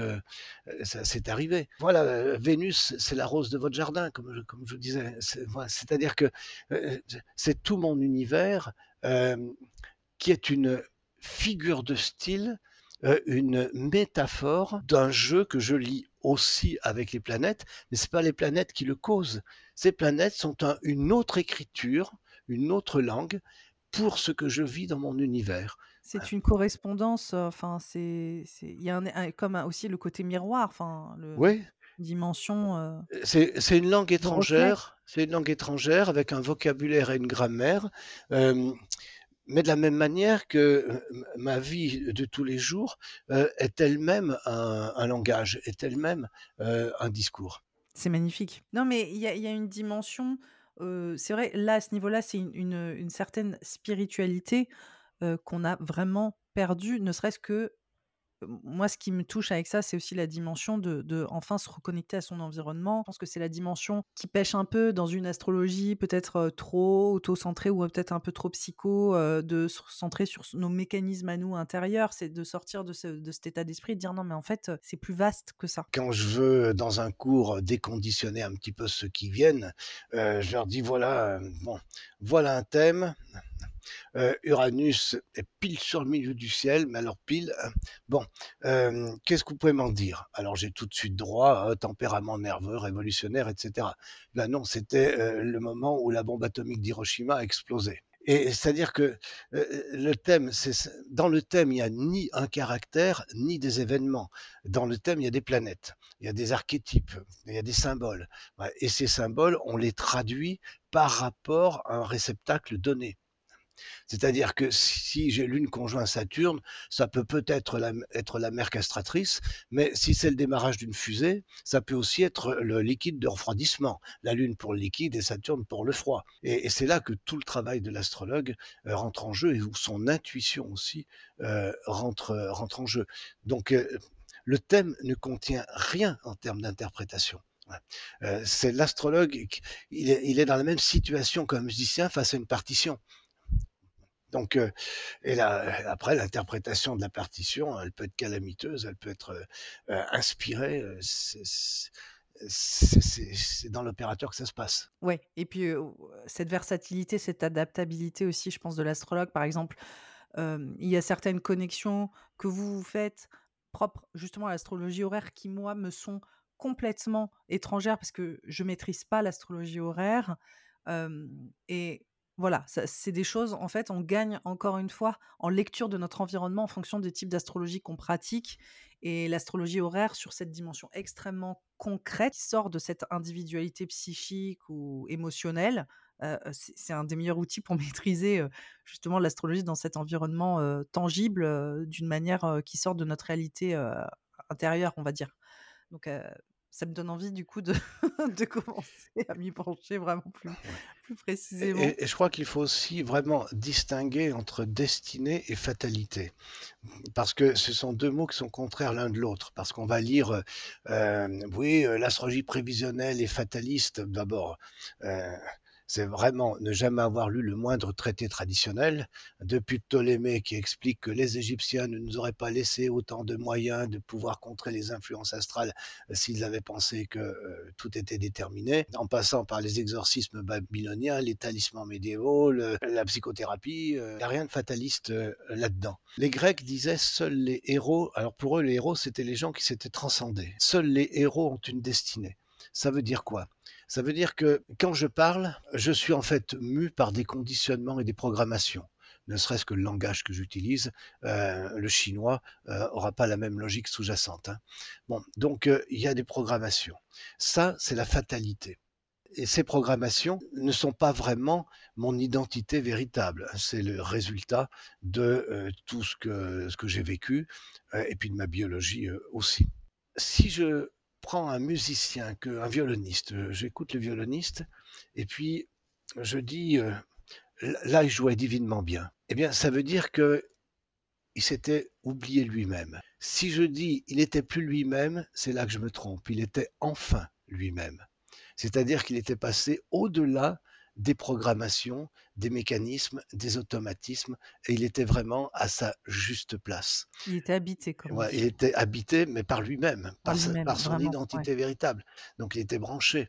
ça c'est arrivé. Voilà, Vénus, c'est la rose de votre jardin, comme je, je disais. C'est-à-dire que c'est tout mon univers qui est une figure de style une métaphore d'un jeu que je lis aussi avec les planètes, mais ce pas les planètes qui le causent. Ces planètes sont une autre écriture, une autre langue pour ce que je vis dans mon univers. C'est une correspondance, enfin, c'est, il y a un, comme aussi le côté miroir, enfin, le, oui. dimension. c'est, une langue étrangère, c'est une langue étrangère avec un vocabulaire et une grammaire mais de la même manière que ma vie de tous les jours est elle-même un, langage, est elle-même un discours. C'est magnifique. Non, mais il y a, une dimension, c'est vrai, là, à ce niveau-là, c'est une, certaine spiritualité qu'on a vraiment perdue, ne serait-ce que moi, ce qui me touche avec ça, c'est aussi la dimension de, enfin se reconnecter à son environnement. Je pense que c'est la dimension qui pêche un peu dans une astrologie peut-être trop auto-centrée ou peut-être un peu trop psycho, de se centrer sur nos mécanismes à nous intérieurs. C'est de sortir de, cet état d'esprit, de dire non, mais en fait, c'est plus vaste que ça. Quand je veux, dans un cours, déconditionner un petit peu ceux qui viennent, je leur dis voilà, bon, voilà un thème euh, Uranus est pile sur le milieu du ciel, mais alors pile. Hein. Bon, euh, qu'est-ce que vous pouvez m'en dire? Alors j'ai tout de suite droit à tempérament nerveux, révolutionnaire, etc. Ben non, c'était euh, le moment où la bombe atomique d'Hiroshima a explosé. Et c'est-à-dire que le thème, c'est dans le thème, il n'y a ni un caractère ni des événements. Dans le thème, il y a des planètes, il y a des archétypes, il y a des symboles. Et ces symboles, on les traduit par rapport à un réceptacle donné. C'est-à-dire que si j'ai lune conjoint Saturne, ça peut peut-être être la mer castratrice, mais si c'est le démarrage d'une fusée, ça peut aussi être le liquide de refroidissement. La lune pour le liquide et Saturne pour le froid. Et, c'est là que tout le travail de l'astrologue euh, rentre en jeu et où son intuition aussi euh, rentre, rentre en jeu. Donc euh, le thème ne contient rien en termes d'interprétation. c'est l'astrologue, il est, dans la même situation qu'un musicien face à une partition. Donc, euh, et là, après, l'interprétation de la partition, elle peut être calamiteuse, elle peut être euh, euh, inspirée. C'est dans l'opérateur que ça se passe. Oui, et puis cette versatilité, cette adaptabilité aussi, je pense, de l'astrologue, par exemple, il y a certaines connexions que vous, vous faites propres justement à l'astrologie horaire qui, moi, me sont complètement étrangères parce que je maîtrise pas l'astrologie horaire. et voilà, c'est des choses, en fait, on gagne encore une fois en lecture de notre environnement en fonction des types d'astrologie qu'on pratique. Et l'astrologie horaire, sur cette dimension extrêmement concrète, qui sort de cette individualité psychique ou émotionnelle, euh, c'est un des meilleurs outils pour maîtriser euh, justement l'astrologie dans cet environnement euh, tangible, d'une manière qui sort de notre réalité intérieure, on va dire. Donc, ça me donne envie du coup de, de commencer à m'y pencher vraiment plus, plus précisément. Et, je crois qu'il faut aussi vraiment distinguer entre destinée et fatalité, parce que ce sont deux mots qui sont contraires l'un de l'autre, parce qu'on va lire, euh, oui, euh, l'astrologie prévisionnelle et fataliste d'abord. Euh, c'est vraiment ne jamais avoir lu le moindre traité traditionnel, depuis Ptolémée qui explique que les Égyptiens ne nous auraient pas laissé autant de moyens de pouvoir contrer les influences astrales euh, s'ils avaient pensé que euh, tout était déterminé, en passant par les exorcismes babyloniens, les talismans médiévaux, la psychothérapie, euh, il n'y a rien de fataliste là-dedans. Les Grecs disaient seuls les héros, alors pour eux les héros c'était les gens qui s'étaient transcendés, seuls les héros ont une destinée. Ça veut dire quoi? Ça veut dire que quand je parle, je suis en fait mu par des conditionnements et des programmations ne serait-ce que le langage que j'utilise, euh, le chinois n'aura euh, pas la même logique sous-jacente. Hein. Donc euh, il y a des programmations. Ça, c'est la fatalité. Et ces programmations ne sont pas vraiment mon identité véritable. C'est le résultat de tout ce que, ce que j'ai vécu et puis de ma biologie aussi. Si je prends un musicien, que, un violoniste, euh, j'écoute le violoniste, et puis je dis, euh, là, il jouait divinement bien. Eh bien, ça veut dire que il s'était oublié lui-même. Si je dis il n'était plus lui-même, c'est là que je me trompe. Il était enfin lui-même. C'est-à-dire qu'il était passé au-delà des programmations, des mécanismes, des automatismes, et il était vraiment à sa juste place. Il était habité, comme ouais, Il était habité, mais par lui-même, par, son identité véritable. Donc il était branché.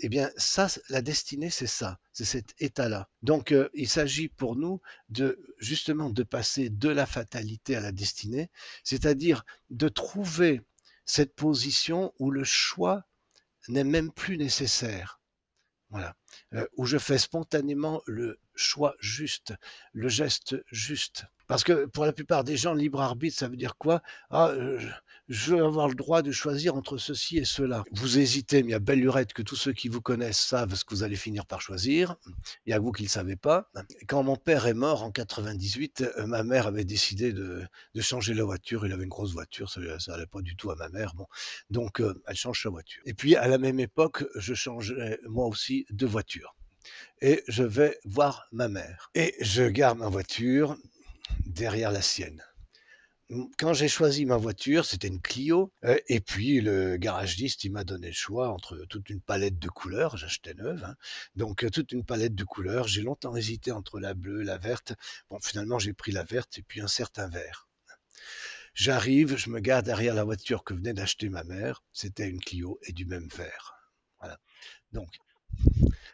eh bien, ça, la destinée, c'est ça, c'est cet état-là. Donc euh, il s'agit pour nous de justement de passer de la fatalité à la destinée, c'est-à-dire de trouver cette position où le choix n'est même plus nécessaire. Euh, où je fais spontanément le choix juste, le geste juste. Parce que pour la plupart des gens, libre arbitre, ça veut dire quoi? Ah, euh, je veux avoir le droit de choisir entre ceci et cela. Vous hésitez, mais il y a belle lurette que tous ceux qui vous connaissent savent ce que vous allez finir par choisir. Il y a vous qui ne le savez pas. Quand mon père est mort en 98, euh, ma mère avait décidé de, changer la voiture. Il avait une grosse voiture, ça n'allait pas du tout à ma mère. Donc euh, elle change sa voiture. Et puis à la même époque, je changeais moi aussi de voiture. Et je vais voir ma mère. Et je garde ma voiture derrière la sienne. Quand j'ai choisi ma voiture, c'était une Clio, euh, et puis le garagiste, il m'a donné le choix entre toute une palette de couleurs, j'achetais neuve, hein. donc euh, toute une palette de couleurs. J'ai longtemps hésité entre la bleue, la verte. Bon, finalement, j'ai pris la verte et puis un certain vert. J'arrive, je me garde derrière la voiture que venait d'acheter ma mère. C'était une Clio et du même vert. Voilà. Donc,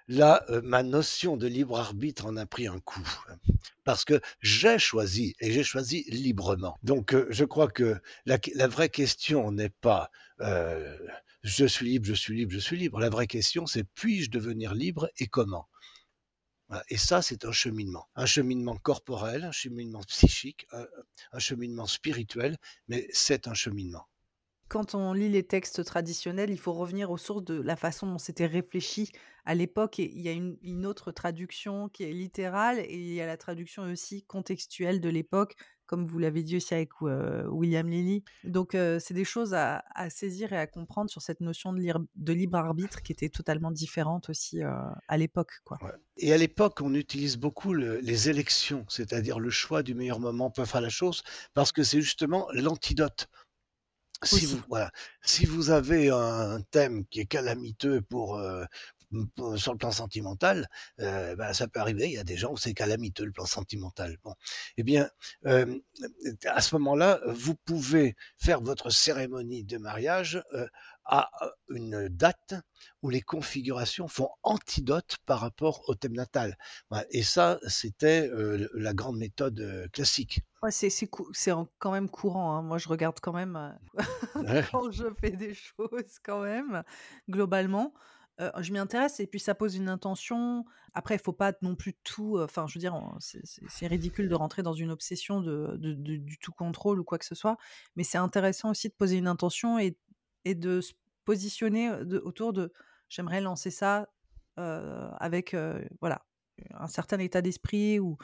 là, euh, ma notion de libre arbitre en a pris un coup. Parce que j'ai choisi, et j'ai choisi librement. Donc, euh, je crois que la, vraie question n'est pas euh, je suis libre, je suis libre, je suis libre. La vraie question, c'est puis-je devenir libre et comment? Et ça, c'est un cheminement. Un cheminement corporel, un cheminement psychique, un cheminement spirituel, mais c'est un cheminement. Quand on lit les textes traditionnels, il faut revenir aux sources de la façon dont c'était réfléchi à l'époque il y a une autre traduction qui est littérale et il y a la traduction aussi contextuelle de l'époque, comme vous l'avez dit aussi avec, heu, William Lilly. Donc heu, c'est des choses à saisir et à comprendre sur cette notion de libre arbitre qui était totalement différente aussi, heu, à l'époque, et à l'époque, on utilise beaucoup le les élections, c'est-à-dire le choix du meilleur moment pour faire la chose, parce que c'est justement l'antidote. Si vous voilà, si vous avez un thème qui est calamiteux pour, heu, mmh, pour sur le plan sentimental, heu, bah, ça peut arriver, il y a des gens où c'est calamiteux le plan sentimental. Bon, eh bien, hem, à ce moment-là, vous pouvez faire votre cérémonie de mariage, heu, à, heu, une date où les configurations font antidote par rapport au thème natal. Voilà et ça, c'était, le la grande méthode, heu, classique. Ouais, c'est c'est cou c'est en quand même courant, hein. Moi, je regarde quand même, Ouais. quand je fais des choses quand même, globalement. Je m'y intéresse et puis ça pose une intention. Après, il faut pas non plus tout, enfin, je veux dire, on c'est c'est c'est ridicule de rentrer dans une obsession de de de du tout contrôle ou quoi que ce soit. Mais c'est intéressant aussi de poser une intention et et de se positionner, autour de: «J'aimerais lancer ça, avec, voilà, un certain état d'esprit ou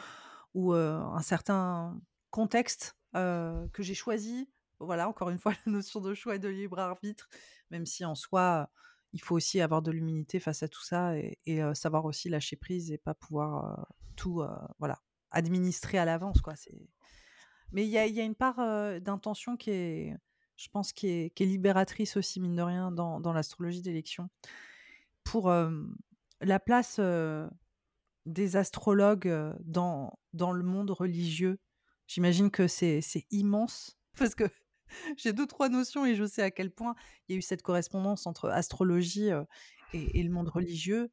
ou, un certain contexte, que j'ai choisi. Voilà, encore une fois, la notion de choix et de libre arbitre, même si en soi, il faut aussi avoir de l'humilité face à tout ça et savoir aussi lâcher prise et pas pouvoir, tout, voilà, administrer à l'avance, quoi. Mais il y a y a une part, d'intention qui est, je pense, qui est libératrice aussi, mine de rien, dans l'astrologie d'élection. Pour, la place, des astrologues, dans dans le monde religieux, j'imagine que c'est immense parce que j'ai deux trois notions et je sais à quel point il y a eu cette correspondance entre astrologie, et le monde religieux.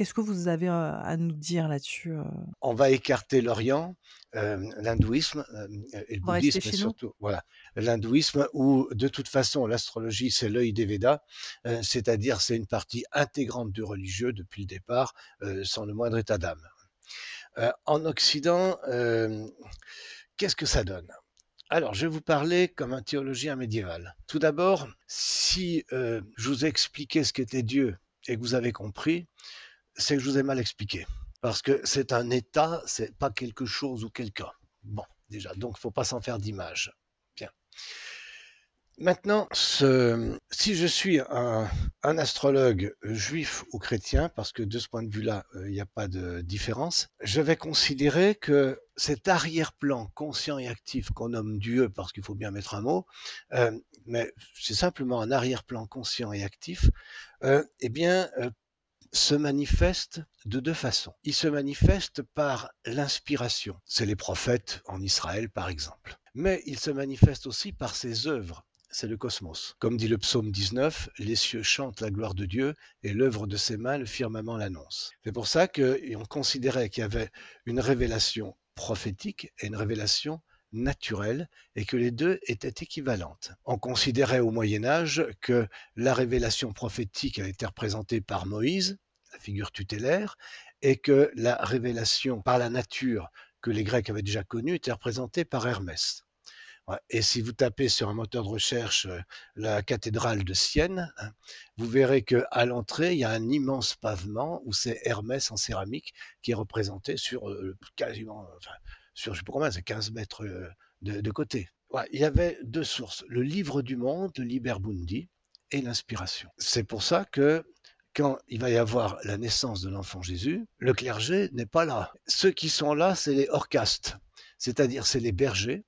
Qu'est-ce que vous avez, à nous dire là-dessus? On va écarter l'Orient, l'hindouisme, et le bouddhisme surtout, voilà. L'hindouisme où de toute façon l'astrologie c'est l'œil des Védas, c'est-à-dire c'est une partie intégrante du religieux depuis le départ, sans le moindre état d'âme. En Occident, qu'est-ce que ça donne? Alors je vais vous parler comme un théologien médiéval. Tout d'abord, si, je vous ai expliqué ce qu'était Dieu et que vous avez compris, c'est que je vous ai mal expliqué. Parce que c'est un état, c'est pas quelque chose ou quelqu'un. Bon, déjà, donc il faut pas s'en faire d'image. Bien. Maintenant, si je suis un, astrologue juif ou chrétien, parce que de ce point de vue-là, il euh, n'y a pas de différence, je vais considérer que cet arrière-plan conscient et actif qu'on nomme Dieu, parce qu'il faut bien mettre un mot, euh, mais c'est simplement un arrière-plan conscient et actif, euh, eh bien, se manifeste de deux façons. Il se manifeste par l'inspiration. C'est les prophètes en Israël, par exemple. Mais il se manifeste aussi par ses œuvres. C'est le cosmos. Comme dit le psaume 19, les cieux chantent la gloire de Dieu et l'œuvre de ses mains, le firmament l'annonce. C'est pour ça qu'on considérait qu'il y avait une révélation prophétique et une révélation naturelle et que les deux étaient équivalentes. On considérait au Moyen Âge que la révélation prophétique avait été représentée par Moïse, la figure tutélaire, et que la révélation par la nature que les Grecs avaient déjà connue était représentée par Hermès. Et si vous tapez sur un moteur de recherche la cathédrale de Sienne, hein, vous verrez qu'à l'entrée, il y a un immense pavement où c'est Hermès en céramique qui est représenté sur quasiment, enfin, sur, je sais pas combien, c'est 15 mètres de, de côté. Il y avait deux sources, le livre du monde, le Liber Mundi, et l'inspiration. C'est pour ça que quand il va y avoir la naissance de l'enfant Jésus, le clergé n'est pas là. Ceux qui sont là, c'est les orcastes, c'est-à-dire c'est les bergers,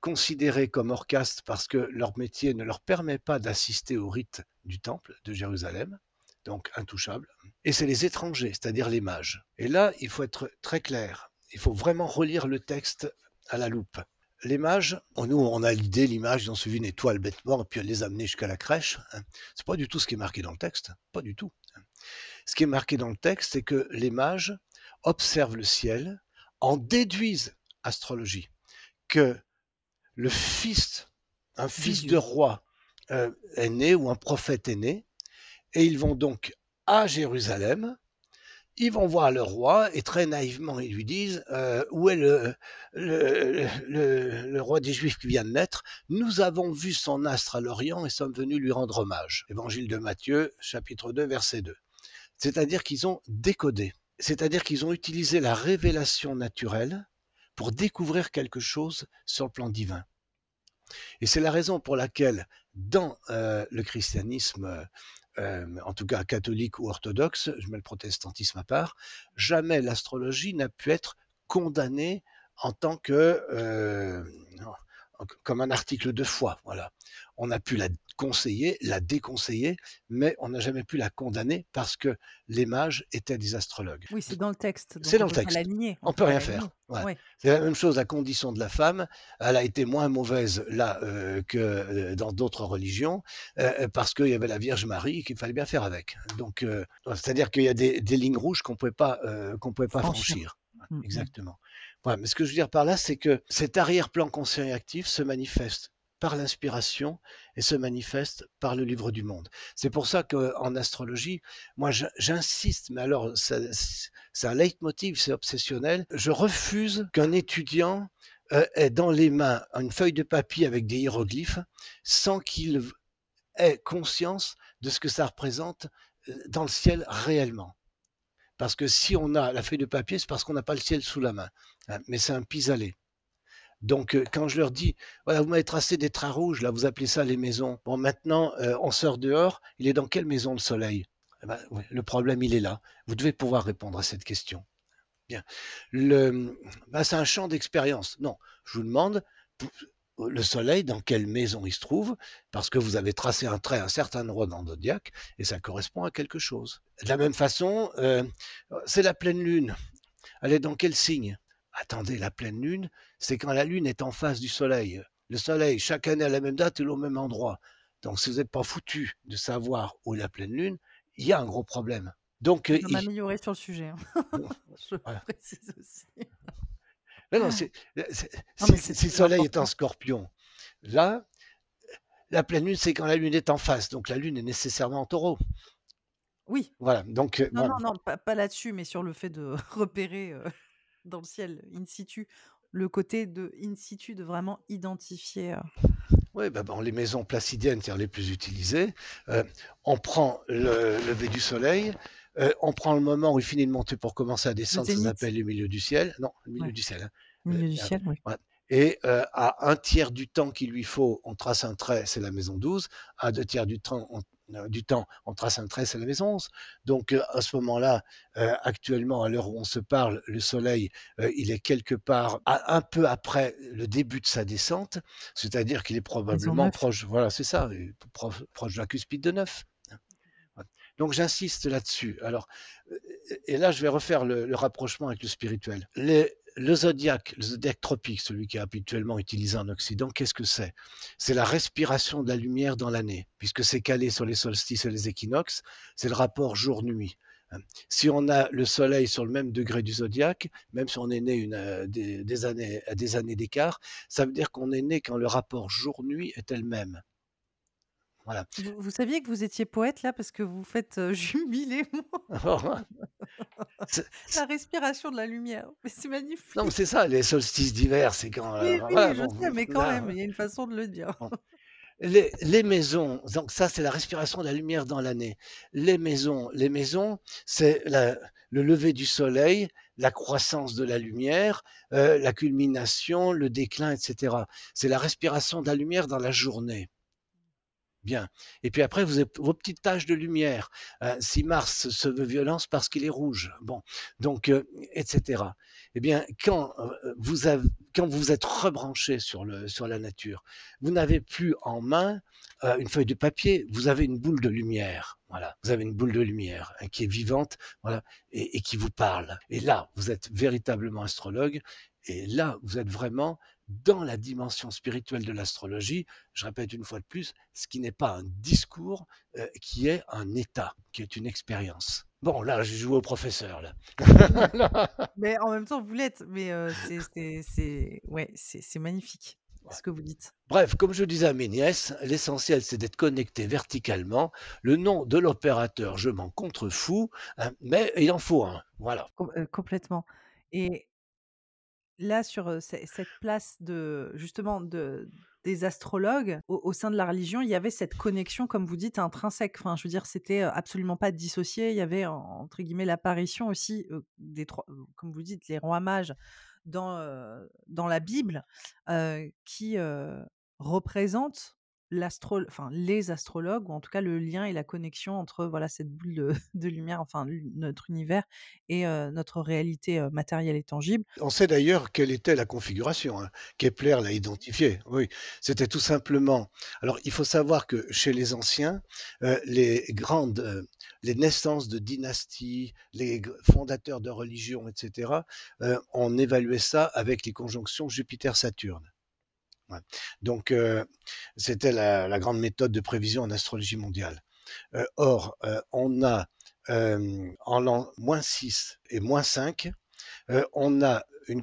considérés comme orcastes parce que leur métier ne leur permet pas d'assister au rite du temple de Jérusalem, donc intouchables. Et c'est les étrangers, c'est-à-dire les mages. Et là, il faut être très clair. Il faut vraiment relire le texte à la loupe. Les mages, nous, on a l'idée, l'image, ils ont suivi une étoile bêtement, et puis elle les a amenés jusqu'à la crèche. Hein. C'est pas du tout ce qui est marqué dans le texte. Pas du tout. Ce qui est marqué dans le texte, c'est que les mages observent le ciel, en déduisent astrologie, que le fils, un fils de roi euh, est né ou un prophète est né, et ils vont donc à Jérusalem ils vont voir le roi et très naïvement ils lui disent euh, où est le, le, roi des Juifs qui vient de naître? Nous avons vu son astre à l'Orient et sommes venus lui rendre hommage. Évangile de Matthieu, chapitre 2, verset 2. C'est-à-dire qu'ils ont décodé, c'est-à-dire qu'ils ont utilisé la révélation naturelle pour découvrir quelque chose sur le plan divin. Et c'est la raison pour laquelle dans euh, le christianisme en tout cas catholique ou orthodoxe, je mets le protestantisme à part, jamais l'astrologie n'a pu être condamnée en tant que comme un article de foi. Voilà. On a pu la conseiller, la déconseiller, mais on n'a jamais pu la condamner parce que les mages étaient des astrologues. Oui, c'est dans le texte. C'est dans le texte. on, on peut rien faire. C'est la même chose, la condition de la femme, elle a été moins mauvaise là euh, que euh, dans d'autres religions, euh, parce qu'il y avait la Vierge Marie qu'il fallait bien faire avec. Donc, c'est-à-dire qu'il y a des, lignes rouges qu'on ne pouvait pas, qu'on pouvait pas franchir. Mmh, mmh. Exactement mais ce que je veux dire par là, c'est que cet arrière-plan conscient et actif se manifeste par l'inspiration et se manifeste par le livre du monde. C'est pour ça qu'en astrologie, moi j'insiste, mais alors c'est un leitmotiv, c'est obsessionnel, je refuse qu'un étudiant euh, ait dans les mains une feuille de papier avec des hiéroglyphes sans qu'il ait conscience de ce que ça représente euh, dans le ciel réellement. Parce que si on a la feuille de papier, c'est parce qu'on n'a pas le ciel sous la main. Hein, mais c'est un pis-aller. Donc, euh, quand je leur dis, voilà, vous m'avez tracé des traits rouges, là, vous appelez ça les maisons. Bon, maintenant, euh, on sort dehors, il est dans quelle maison le soleil? Eh ben, Le problème, il est là. Vous devez pouvoir répondre à cette question. Bien. Ben, c'est un champ d'expérience. Non, je vous demande, le soleil, dans quelle maison il se trouve, parce que vous avez tracé un trait, un certain endroit dans le zodiaque, et ça correspond à quelque chose. De la même façon, euh, c'est la pleine lune. Elle est dans quel signe? Attendez, la pleine lune, c'est quand la lune est en face du soleil. Le soleil, chaque année à la même date, est au même endroit. Donc, si vous n'êtes pas foutu de savoir où est la pleine lune, il y a un gros problème. Donc, euh, il... m'améliorer sur le sujet. Hein. Je précise aussi. Non, si, le soleil est en scorpion, là, la pleine lune, c'est quand la lune est en face. Donc, la lune est nécessairement en taureau. Oui. Voilà. Donc, euh, non, non, non, pas, là-dessus, mais sur le fait de repérer. Euh, dans le ciel, in situ, le côté de in situ, de vraiment identifier. Oui, bah, les maisons placidiennes, c'est les plus utilisées. on prend le lever du soleil, on prend le moment où il finit de monter pour commencer à descendre, ça s'appelle le milieu du ciel. Non, le milieu du ciel. Hein. Milieu du ciel, oui. Et à un tiers du temps qu'il lui faut, on trace un trait, c'est la maison 12. À deux tiers du temps, on euh, du temps, on trace un trait, c'est la maison 11. Donc euh, à ce moment-là, euh, actuellement, à l'heure où on se parle, le Soleil, il est quelque part un peu après le début de sa descente, c'est-à-dire qu'il est probablement proche, voilà, c'est ça, proche, de la cuspide de 9. Donc j'insiste là-dessus. Alors, et là, je vais refaire le, le rapprochement avec le spirituel. Les, le zodiaque, le zodiaque tropique, celui qui est habituellement utilisé en Occident, qu'est-ce que c'est? C'est la respiration de la lumière dans l'année, puisque c'est calé sur les solstices et les équinoxes, c'est le rapport jour-nuit. Hein. Si on a le Soleil sur le même degré du zodiaque, même si on est né une, euh, des, années, à des années d'écart, ça veut dire qu'on est né quand le rapport jour-nuit est le même. Vous, saviez que vous étiez poète là parce que vous faites jubiler la respiration de la lumière. Mais c'est magnifique. Non, c'est ça, les solstices d'hiver, c'est quand. Oui, oui, je sais, mais quand même, il y a une façon de le dire. Les, les, maisons, donc ça c'est la respiration de la lumière dans l'année. Les maisons, les maisons, c'est le lever du soleil, la croissance de la lumière, la culmination, le déclin, etc. C'est la respiration de la lumière dans la journée. Et puis après, vous avez vos petites taches de lumière. Euh, si Mars se veut violence parce qu'il est rouge. Bon. Donc, euh, etc. Eh bien, quand euh, vous, quand vous êtes rebranché sur, la nature, vous n'avez plus en main une feuille de papier, vous avez une boule de lumière. Voilà. Vous avez une boule de lumière hein, qui est vivante, et, et qui vous parle. Et là, vous êtes véritablement astrologue. Et là, vous êtes vraiment dans la dimension spirituelle de l'astrologie, je répète une fois de plus, ce qui n'est pas un discours, euh, qui est un état, qui est une expérience. Bon, là, je joue au professeur. Là. mais en même temps, vous l'êtes, mais euh, c'est ouais, magnifique. ce que vous dites. Bref, comme je disais à mes nièces, l'essentiel c'est d'être connecté verticalement. Le nom de l'opérateur, je m'en contrefous, hein, mais il en faut un. Voilà. Com- euh, complètement. Et là, sur ce- cette place de justement de des astrologues au, sein de la religion, il y avait cette connexion, comme vous dites, intrinsèque. Enfin, je veux dire, c'était absolument pas dissocié. Il y avait en- entre guillemets l'apparition aussi des trois, comme vous dites, les rois mages dans dans la Bible qui représentent l'astro, enfin les astrologues ou en tout cas le lien et la connexion entre voilà cette boule de, de lumière, enfin notre univers et euh, notre réalité euh, matérielle et tangible. On sait d'ailleurs quelle était la configuration. hein. Kepler l'a identifiée. Oui, c'était tout simplement. Alors, il faut savoir que chez les anciens, euh, les grandes, les naissances de dynasties, les fondateurs de religions, etc., on évaluait ça avec les conjonctions Jupiter-Saturne. Donc, euh, c'était la, grande méthode de prévision en astrologie mondiale. Euh, or, euh, on a en l'an moins 6 et moins 5, euh, on a une,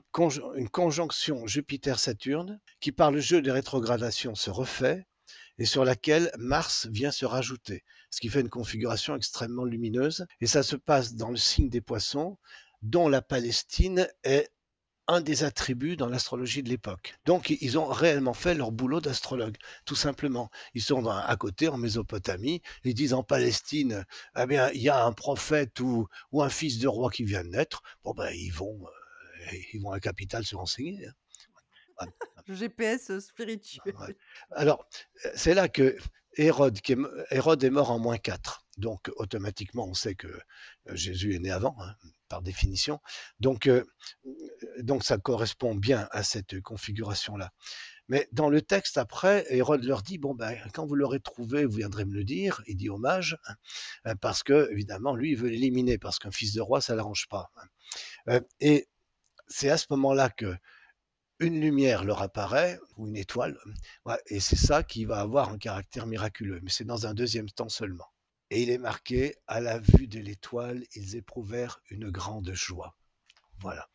une conjonction Jupiter-Saturne qui, par le jeu des rétrogradations, se refait et sur laquelle Mars vient se rajouter, ce qui fait une configuration extrêmement lumineuse. Et ça se passe dans le signe des poissons, dont la Palestine est un des attributs dans l'astrologie de l'époque. Donc, ils ont réellement fait leur boulot d'astrologue, tout simplement. Ils sont à côté, en Mésopotamie, ils disent en Palestine, eh bien, il y a un prophète ou, ou un fils de roi qui vient de naître. Bon, ben, ils vont, euh, ils vont à la capitale se renseigner. hein. GPS spirituel. Ouais. Alors, c'est là que Hérode, qui est, Hérode est mort en moins 4. Donc, automatiquement, on sait que euh, Jésus est né avant, hein, par définition. Donc, euh, donc, ça correspond bien à cette configuration-là. Mais dans le texte après, Hérode leur dit bon ben quand vous l'aurez trouvé, vous viendrez me le dire. Il dit hommage hein, euh, parce que évidemment lui il veut l'éliminer parce qu'un fils de roi ça l'arrange pas. hein. Euh, et c'est à ce moment-là que une lumière leur apparaît ou une étoile, et c'est ça qui va avoir un caractère miraculeux. Mais c'est dans un deuxième temps seulement. Et il est marqué à la vue de l'étoile, ils éprouvèrent une grande joie. Voilà.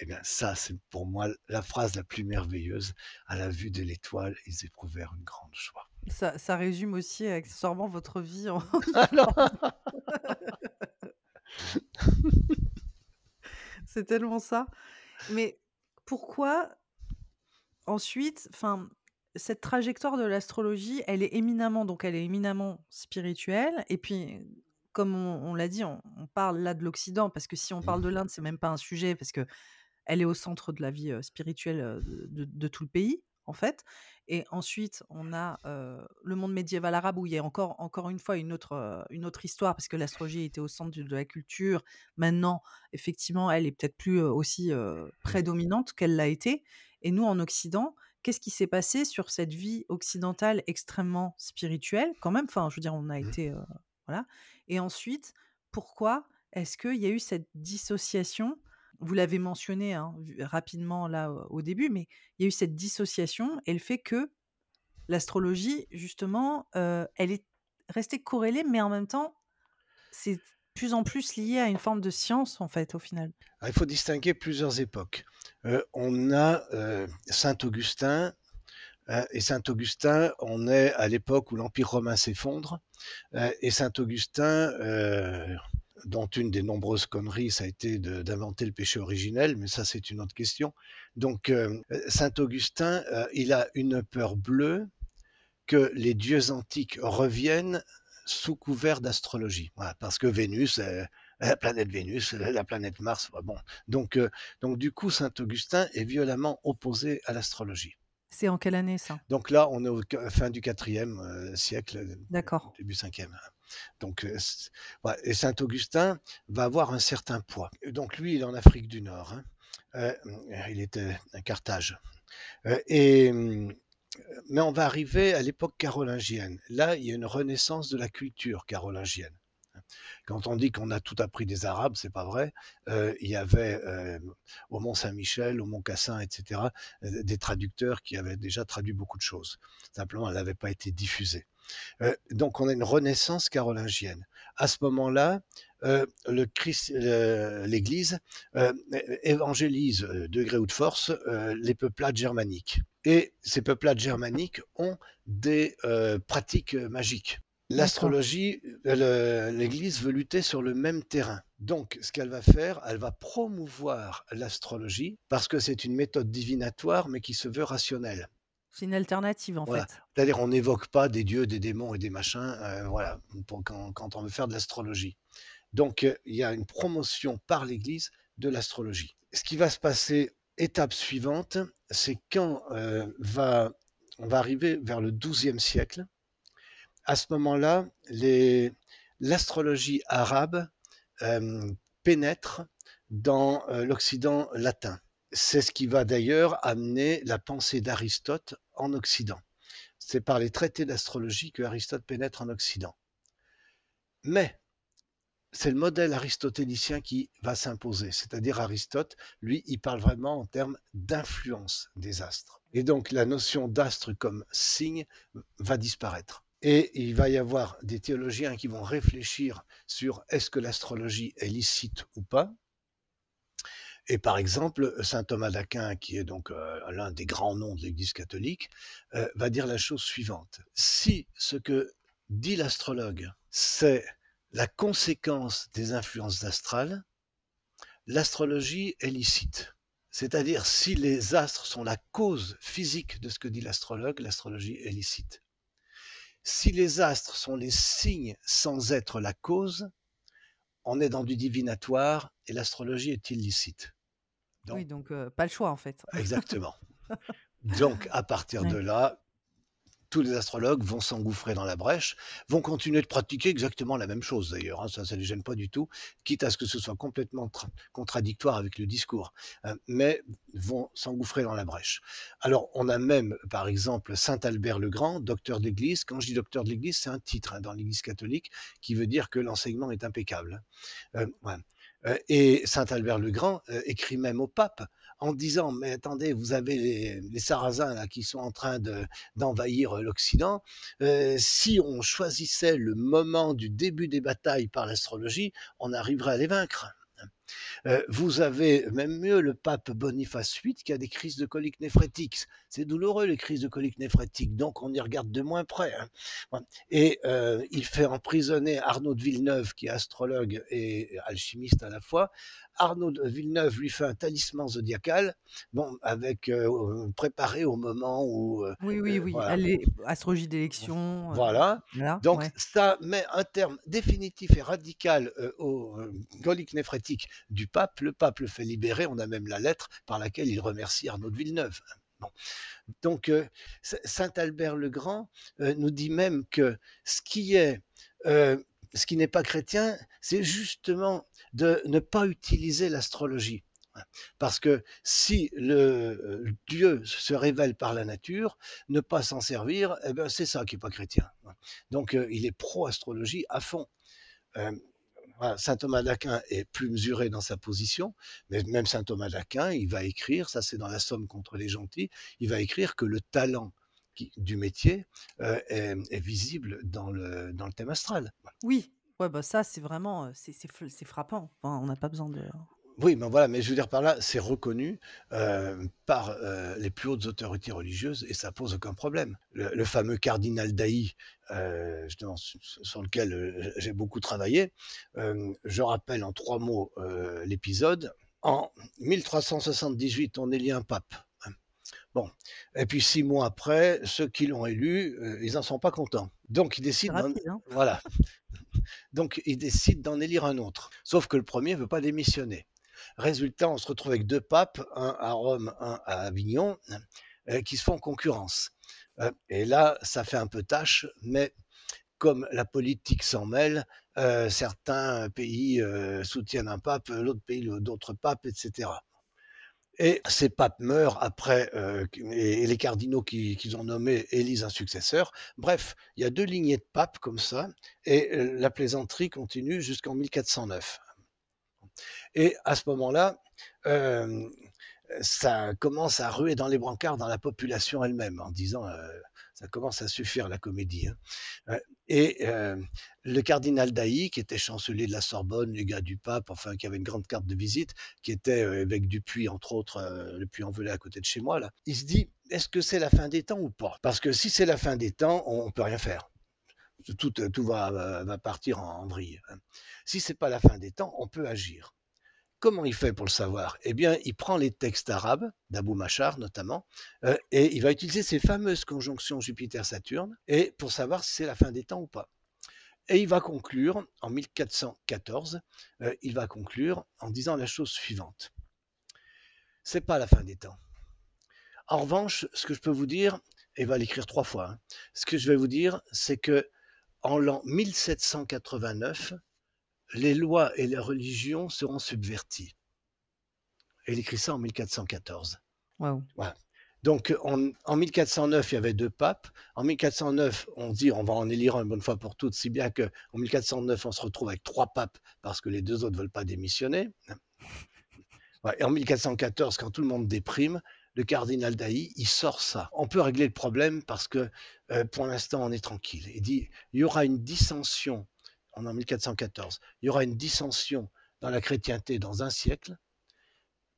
Eh bien, ça, c'est pour moi la phrase la plus merveilleuse. À la vue de l'étoile, ils éprouvèrent une grande joie. Ça, ça résume aussi accessoirement votre vie. en- Alors, C'est tellement ça. Mais pourquoi ensuite, enfin, cette trajectoire de l'astrologie, elle est éminemment, donc elle est éminemment spirituelle. Et puis, comme on, on l'a dit, on, on parle là de l'Occident, parce que si on parle de l'Inde, c'est même pas un sujet, parce que elle est au centre de la vie spirituelle de, tout le pays, en fait. Et ensuite, on a euh, le monde médiéval arabe où il y a encore, encore une fois une autre, une autre histoire, parce que l'astrologie était au centre de, de la culture. Maintenant, effectivement, elle est peut-être plus aussi euh, prédominante qu'elle l'a été. Et nous, en Occident, qu'est-ce qui s'est passé sur cette vie occidentale extrêmement spirituelle, quand même? Enfin, je veux dire, on a été. euh, voilà. Et ensuite, pourquoi est-ce qu'il y a eu cette dissociation? Vous l'avez mentionné hein, rapidement là au début, mais il y a eu cette dissociation et le fait que l'astrologie, justement, euh, elle est restée corrélée, mais en même temps, c'est plus en plus lié à une forme de science, en fait, au final. Ah, il faut distinguer plusieurs époques. Euh, on a euh, Saint Augustin, hein, et Saint Augustin, on est à l'époque où l'Empire romain s'effondre, euh, et Saint Augustin, dont une des nombreuses conneries, ça a été d'inventer le péché originel, mais ça c'est une autre question. Donc Saint Augustin, il a une peur bleue que les dieux antiques reviennent sous couvert d'astrologie, Voilà, parce que Vénus, la planète Vénus, la planète Mars, bon. Donc, euh, donc du coup, Saint Augustin est violemment opposé à l'astrologie. C'est en quelle année ça? Donc là, on est au fin du IVe euh, siècle, début 5e. Donc, euh, ouais, et Saint Augustin va avoir un certain poids. Donc lui, il est en Afrique du Nord. hein. Euh, il était à Carthage. Euh, et, mais on va arriver à l'époque carolingienne. Là, il y a une renaissance de la culture carolingienne. Quand on dit qu'on a tout appris des Arabes, c'est pas vrai. Euh, il y avait euh, au Mont Saint-Michel, au Mont Cassin, etc., euh, des traducteurs qui avaient déjà traduit beaucoup de choses. Simplement, elle n'avait pas été diffusée. Euh, donc, on a une renaissance carolingienne. À ce moment-là, l'Église euh, évangélise euh, de gré ou de force les peuplades germaniques. Et ces peuplades germaniques ont des pratiques magiques. L'astrologie, l'Église veut lutter sur le même terrain. Donc, ce qu'elle va faire, elle va promouvoir l'astrologie parce que c'est une méthode divinatoire, mais qui se veut rationnelle. C'est une alternative en fait. C'est-à-dire on n'évoque pas des dieux, des démons et des machins, euh, voilà, quand, on veut faire de l'astrologie. Donc euh, il y a une promotion par l'Église de l'astrologie. Ce qui va se passer, étape suivante, c'est quand euh, va, on va arriver vers le XIIe siècle. À ce moment-là, l'astrologie arabe pénètre dans l'Occident latin. C'est ce qui va d'ailleurs amener la pensée d'Aristote en Occident. C'est par les traités d'astrologie que Aristote pénètre en Occident. Mais c'est le modèle aristotélicien qui va s'imposer, c'est-à-dire Aristote, lui, il parle vraiment en termes d'influence des astres. Et donc la notion d'astre comme signe va disparaître. Et il va y avoir des théologiens qui vont réfléchir sur est-ce que l'astrologie est licite ou pas, et par exemple, saint Thomas d'Aquin, qui est donc euh, l'un des grands noms de l'Église catholique, euh, va dire la chose suivante. Si ce que dit l'astrologue, c'est la conséquence des influences astrales, l'astrologie est licite. C'est-à-dire, si les astres sont la cause physique de ce que dit l'astrologue, l'astrologie est licite. Si les astres sont les signes sans être la cause, on est dans du divinatoire et l'astrologie est illicite oui, donc pas le choix en fait. Exactement. Donc à partir de là, tous les astrologues vont s'engouffrer dans la brèche, vont continuer de pratiquer exactement la même chose d'ailleurs, hein, ça ne les gêne pas du tout, quitte à ce que ce soit complètement contradictoire avec le discours, hein, mais vont s'engouffrer dans la brèche. Alors on a même par exemple Saint Albert le Grand, docteur d'Église, quand je dis docteur de l'Église, c'est un titre hein, dans l'Église catholique qui veut dire que l'enseignement est impeccable. Euh, euh, et Saint Albert le Grand euh, écrit même au pape en disant mais attendez vous avez les, Sarrasins là qui sont en train d'envahir l'Occident si on choisissait le moment du début des batailles par l'astrologie on arriverait à les vaincre euh, vous avez même mieux le pape Boniface VIII qui a des crises de colique néphrétique. C'est douloureux les crises de colique néphrétique, donc on y regarde de moins près. Hein. Et euh, il fait emprisonner Arnaud de Villeneuve, qui est astrologue et alchimiste à la fois, Arnaud de Villeneuve lui fait un talisman zodiacal, bon, avec euh, préparé au moment où. Oui, oui, oui. Est astrologie d'élection. Voilà. Donc ça met un terme définitif et radical au colique néphrétique du pape. Le pape le fait libérer. On a même la lettre par laquelle il remercie Arnaud de Villeneuve. Donc, Saint Albert le Grand nous dit même que ce qui est, ce qui n'est pas chrétien, c'est justement de ne pas utiliser l'astrologie. Parce que si le euh, Dieu se révèle par la nature, ne pas s'en servir, eh ben c'est ça qui n'est pas chrétien. Donc euh, il est pro-astrologie à fond. Euh, Saint Thomas d'Aquin est plus mesuré dans sa position, mais même Saint Thomas d'Aquin, il va écrire, ça c'est dans la Somme contre les gentils, il va écrire que le talent du métier est, visible dans le, dans le thème astral. Oui, Ouais, bah ça, c'est vraiment, c'est c'est frappant. Enfin, on n'a pas besoin de. Oui, mais voilà, mais je veux dire par là, c'est reconnu par les plus hautes autorités religieuses et ça pose aucun problème. Le, fameux cardinal Daï, justement, sur lequel j'ai beaucoup travaillé, je rappelle en trois mots l'épisode. En 1378, on élit un pape. Hein. Bon, et puis six mois après, ceux qui l'ont élu, ils n'en sont pas contents. Donc ils décident, hein. voilà, donc il décide d'en élire un autre. Sauf que le premier ne veut pas démissionner. Résultat, on se retrouve avec deux papes, un à Rome, un à Avignon, euh, qui se font concurrence. Euh, et là, ça fait un peu tâche, mais comme la politique s'en mêle, euh, certains pays soutiennent un pape, l'autre pays d'autres papes, etc. Et ces papes meurent après, et, les cardinaux qu'ils ont nommés élisent un successeur. Bref, il y a deux lignées de papes comme ça, et la plaisanterie continue jusqu'en 1409. Et à ce moment-là, euh, ça commence à ruer dans les brancards dans la population elle-même, en disant Ça commence à suffire la comédie. hein. Euh, Et euh, le cardinal Dailly, qui était chancelier de la Sorbonne, le gars du pape, enfin qui avait une grande carte de visite, qui était euh, évêque du Puy, entre autres, euh, le Puy-en-Velay à côté de chez moi, là, il se dit, est-ce que c'est la fin des temps ou pas? Parce que si c'est la fin des temps, on ne peut rien faire. Tout, tout va, partir en, vrille. hein. Si c'est pas la fin des temps, on peut agir. Comment il fait pour le savoir? Eh bien, il prend les textes arabes, d'Abou Machar notamment, euh, et il va utiliser ces fameuses conjonctions Jupiter-Saturne, et pour savoir si c'est la fin des temps ou pas. Et il va conclure, en 1414, euh, il va conclure en disant la chose suivante. C'est pas la fin des temps. En revanche, ce que je peux vous dire, et il va l'écrire trois fois, hein, ce que je vais vous dire, c'est que en l'an 1789, les lois et les religions seront subverties. Et il écrit ça en 1414. Waouh. Donc en, en 1409, il y avait deux papes. En 1409, on dit on va en élire un une bonne fois pour toutes, si bien que en 1409, on se retrouve avec trois papes parce que les deux autres ne veulent pas démissionner. Ouais, et en 1414, quand tout le monde déprime, le cardinal Dailly, il sort ça. On peut régler le problème parce que euh, pour l'instant, on est tranquille. Il dit il y aura une dissension, on en 1414, il y aura une dissension dans la chrétienté dans un siècle.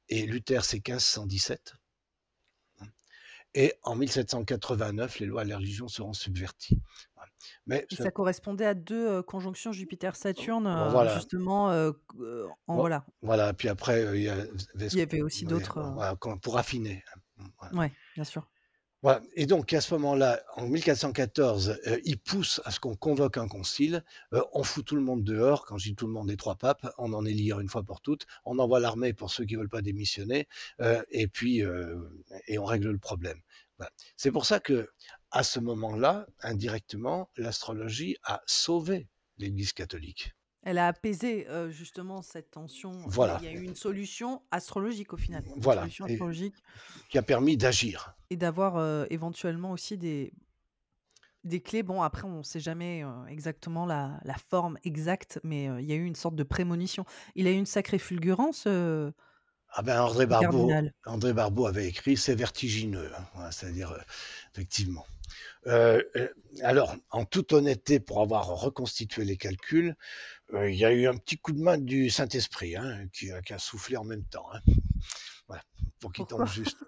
Et Luther, c'est 1517. Et en 1789, les lois de la religion seront subverties. Mais Et ça- correspondait à deux euh, conjonctions Jupiter-Saturne, Bon, voilà. justement. euh, en, Bon, voilà. Voilà, puis après, il y, a- Il y avait aussi d'autres. voilà, pour affiner. Voilà. Ouais, bien sûr. Voilà. Et donc, à ce moment-là, en 1414, euh, il pousse à ce qu'on convoque un concile. Euh, on fout tout le monde dehors. Quand je dis tout le monde, les trois papes, on en élire une fois pour toutes. On envoie l'armée pour ceux qui veulent pas démissionner. euh, et puis, et on règle le problème. Voilà. C'est pour ça que, à ce moment-là, indirectement, l'astrologie a sauvé l'Église catholique. Elle a apaisé euh, justement cette tension. Voilà. Il y a eu une solution astrologique au final. Une Voilà. solution astrologique. qui a permis d'agir. Et d'avoir euh, éventuellement aussi des, des clés. Bon, après, on ne sait jamais euh, exactement la, la forme exacte, mais il y a eu une sorte de prémonition. Il a eu une sacrée fulgurance, Ah ben André Barbeau. André Barbeau avait écrit c'est vertigineux, hein. C'est-à-dire effectivement. Euh, euh, alors, en toute honnêteté, pour avoir reconstitué les calculs, euh, il y a eu un petit coup de main du Saint-Esprit hein, qui, a- qui a soufflé en même temps. hein. Voilà, pour qu'il tombe juste.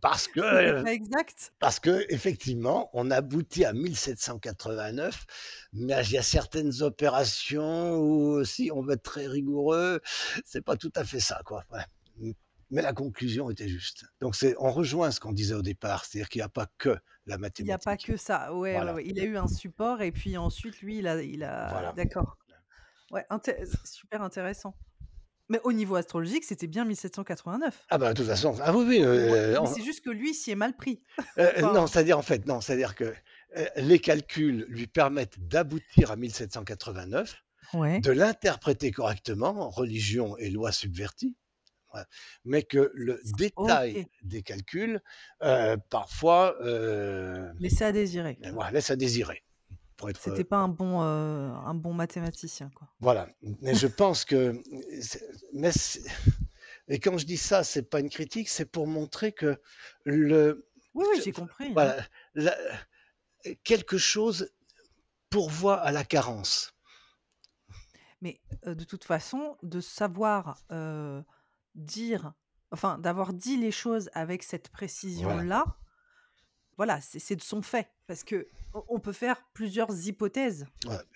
Parce que, exact parce que effectivement, on aboutit à 1789, mais il y a certaines opérations où, si on veut être très rigoureux, c'est pas tout à fait ça, quoi. Voilà. Mais la conclusion était juste. Donc, c'est, on rejoint ce qu'on disait au départ, c'est-à-dire qu'il n'y a pas que la Il n'y a pas mathématique. que ça. Ouais, ouais, Voilà. ouais. Il a eu un support et puis ensuite, lui, il a. Il a... Voilà. D'accord. Ouais, inté- super intéressant. Mais au niveau astrologique, c'était bien 1789. Ah ben, de toute façon, ah oui, oui. Ouais, euh, mais c'est juste que lui s'y est mal pris. euh, Enfin, non, c'est-à-dire en fait, non, c'est-à-dire que euh, les calculs lui permettent d'aboutir à 1789, ouais. de l'interpréter correctement, religion et loi subverties. Mais que le détail des calculs, euh, parfois, euh, à désirer. voilà, laisse à désirer. C'était pas un bon, euh, un bon mathématicien, quoi. voilà. Mais je pense que, mais et quand je dis ça, c'est pas une critique, c'est pour montrer que le, Oui, oui, j'ai compris. hein. voilà, la- quelque chose pourvoit à la carence. Mais euh, de toute façon, de savoir euh, dire, enfin, d'avoir dit les choses avec cette précision-là, voilà, c'est c'est de son fait. Parce que on peut faire plusieurs hypothèses.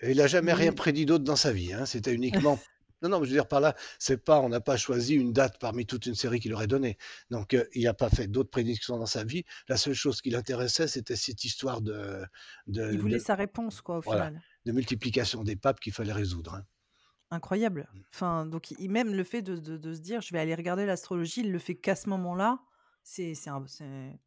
Et il n'a jamais rien prédit d'autre dans sa vie. hein. C'était uniquement. Non, non, mais je veux dire par là, c'est pas, on n'a pas choisi une date parmi toute une série qu'il aurait donnée. Donc, euh, il n'a pas fait d'autres prédictions dans sa vie. La seule chose qui l'intéressait, c'était cette histoire de, de, il voulait de- sa réponse, quoi, au voilà, final. de multiplication des papes qu'il fallait résoudre. hein. Incroyable. Enfin, donc, il- même le fait de, de- de se dire, je vais aller regarder l'astrologie, il le fait qu'à ce moment-là. C'est, c'est un- c'est-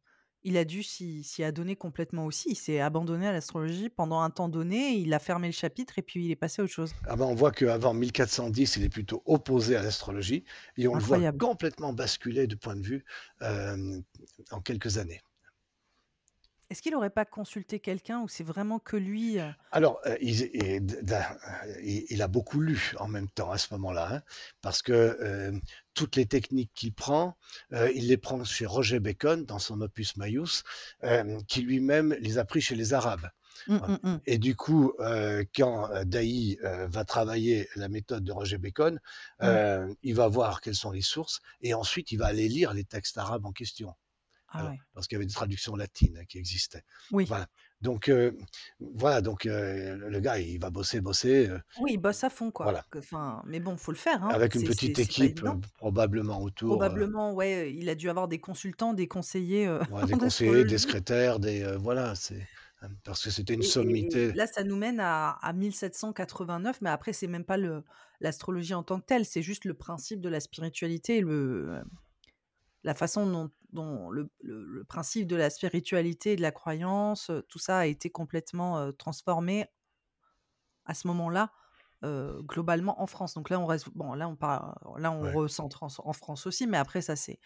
Il a dû s'y s'y adonner complètement aussi. Il s'est abandonné à l'astrologie pendant un temps donné. Il a fermé le chapitre et puis il est passé à autre chose. Ah ben, on voit qu'avant 1410, il est plutôt opposé à l'astrologie et on le voit complètement basculer de point de vue euh, en quelques années. Est-ce qu'il aurait pas consulté quelqu'un ou c'est vraiment que lui, heu? Alors, il d da il il a beaucoup lu en même temps à ce moment-là, hein, parce que, toutes les techniques qu'il prend, il les prend chez Roger Bacon dans son Opus Maius, qui lui-même les a pris chez les Arabes. Mmh, mmh mh. et du coup, quand, heu, va travailler la méthode de Roger Bacon, Mmh. il va voir quelles sont les sources et ensuite il va aller lire les textes arabes en question. Ah Alors, ouais. parce qu'il y avait des traductions latines, hein, qui existaient. Oui. Voilà, donc heu, voilà, donc heu, le gars, il va bosser, bosser, heu, Oui, il bosse à fond quoi, voilà, que enfin mais bon, faut le faire, hein, avec une c'est c'est petite c'est pas équipe, évident. probablement autour, Probablement, ouais, il a dû avoir des consultants, des conseillers, des conseillers, des astrologie secrétaires, des, voilà, c'est, hem, parce que c'était une et et et sommité. là, ça nous mène à à 1789, mais après c'est même pas le l'astrologie en tant que telle, c'est juste le principe de la spiritualité, le, la façon dont dont le le le principe de la spiritualité de la croyance, tout ça a été complètement, transformé à ce moment-là, globalement en France. Donc là, on reste bon, là, on parle là, on Ouais. recentre en en France aussi, mais après ça s'est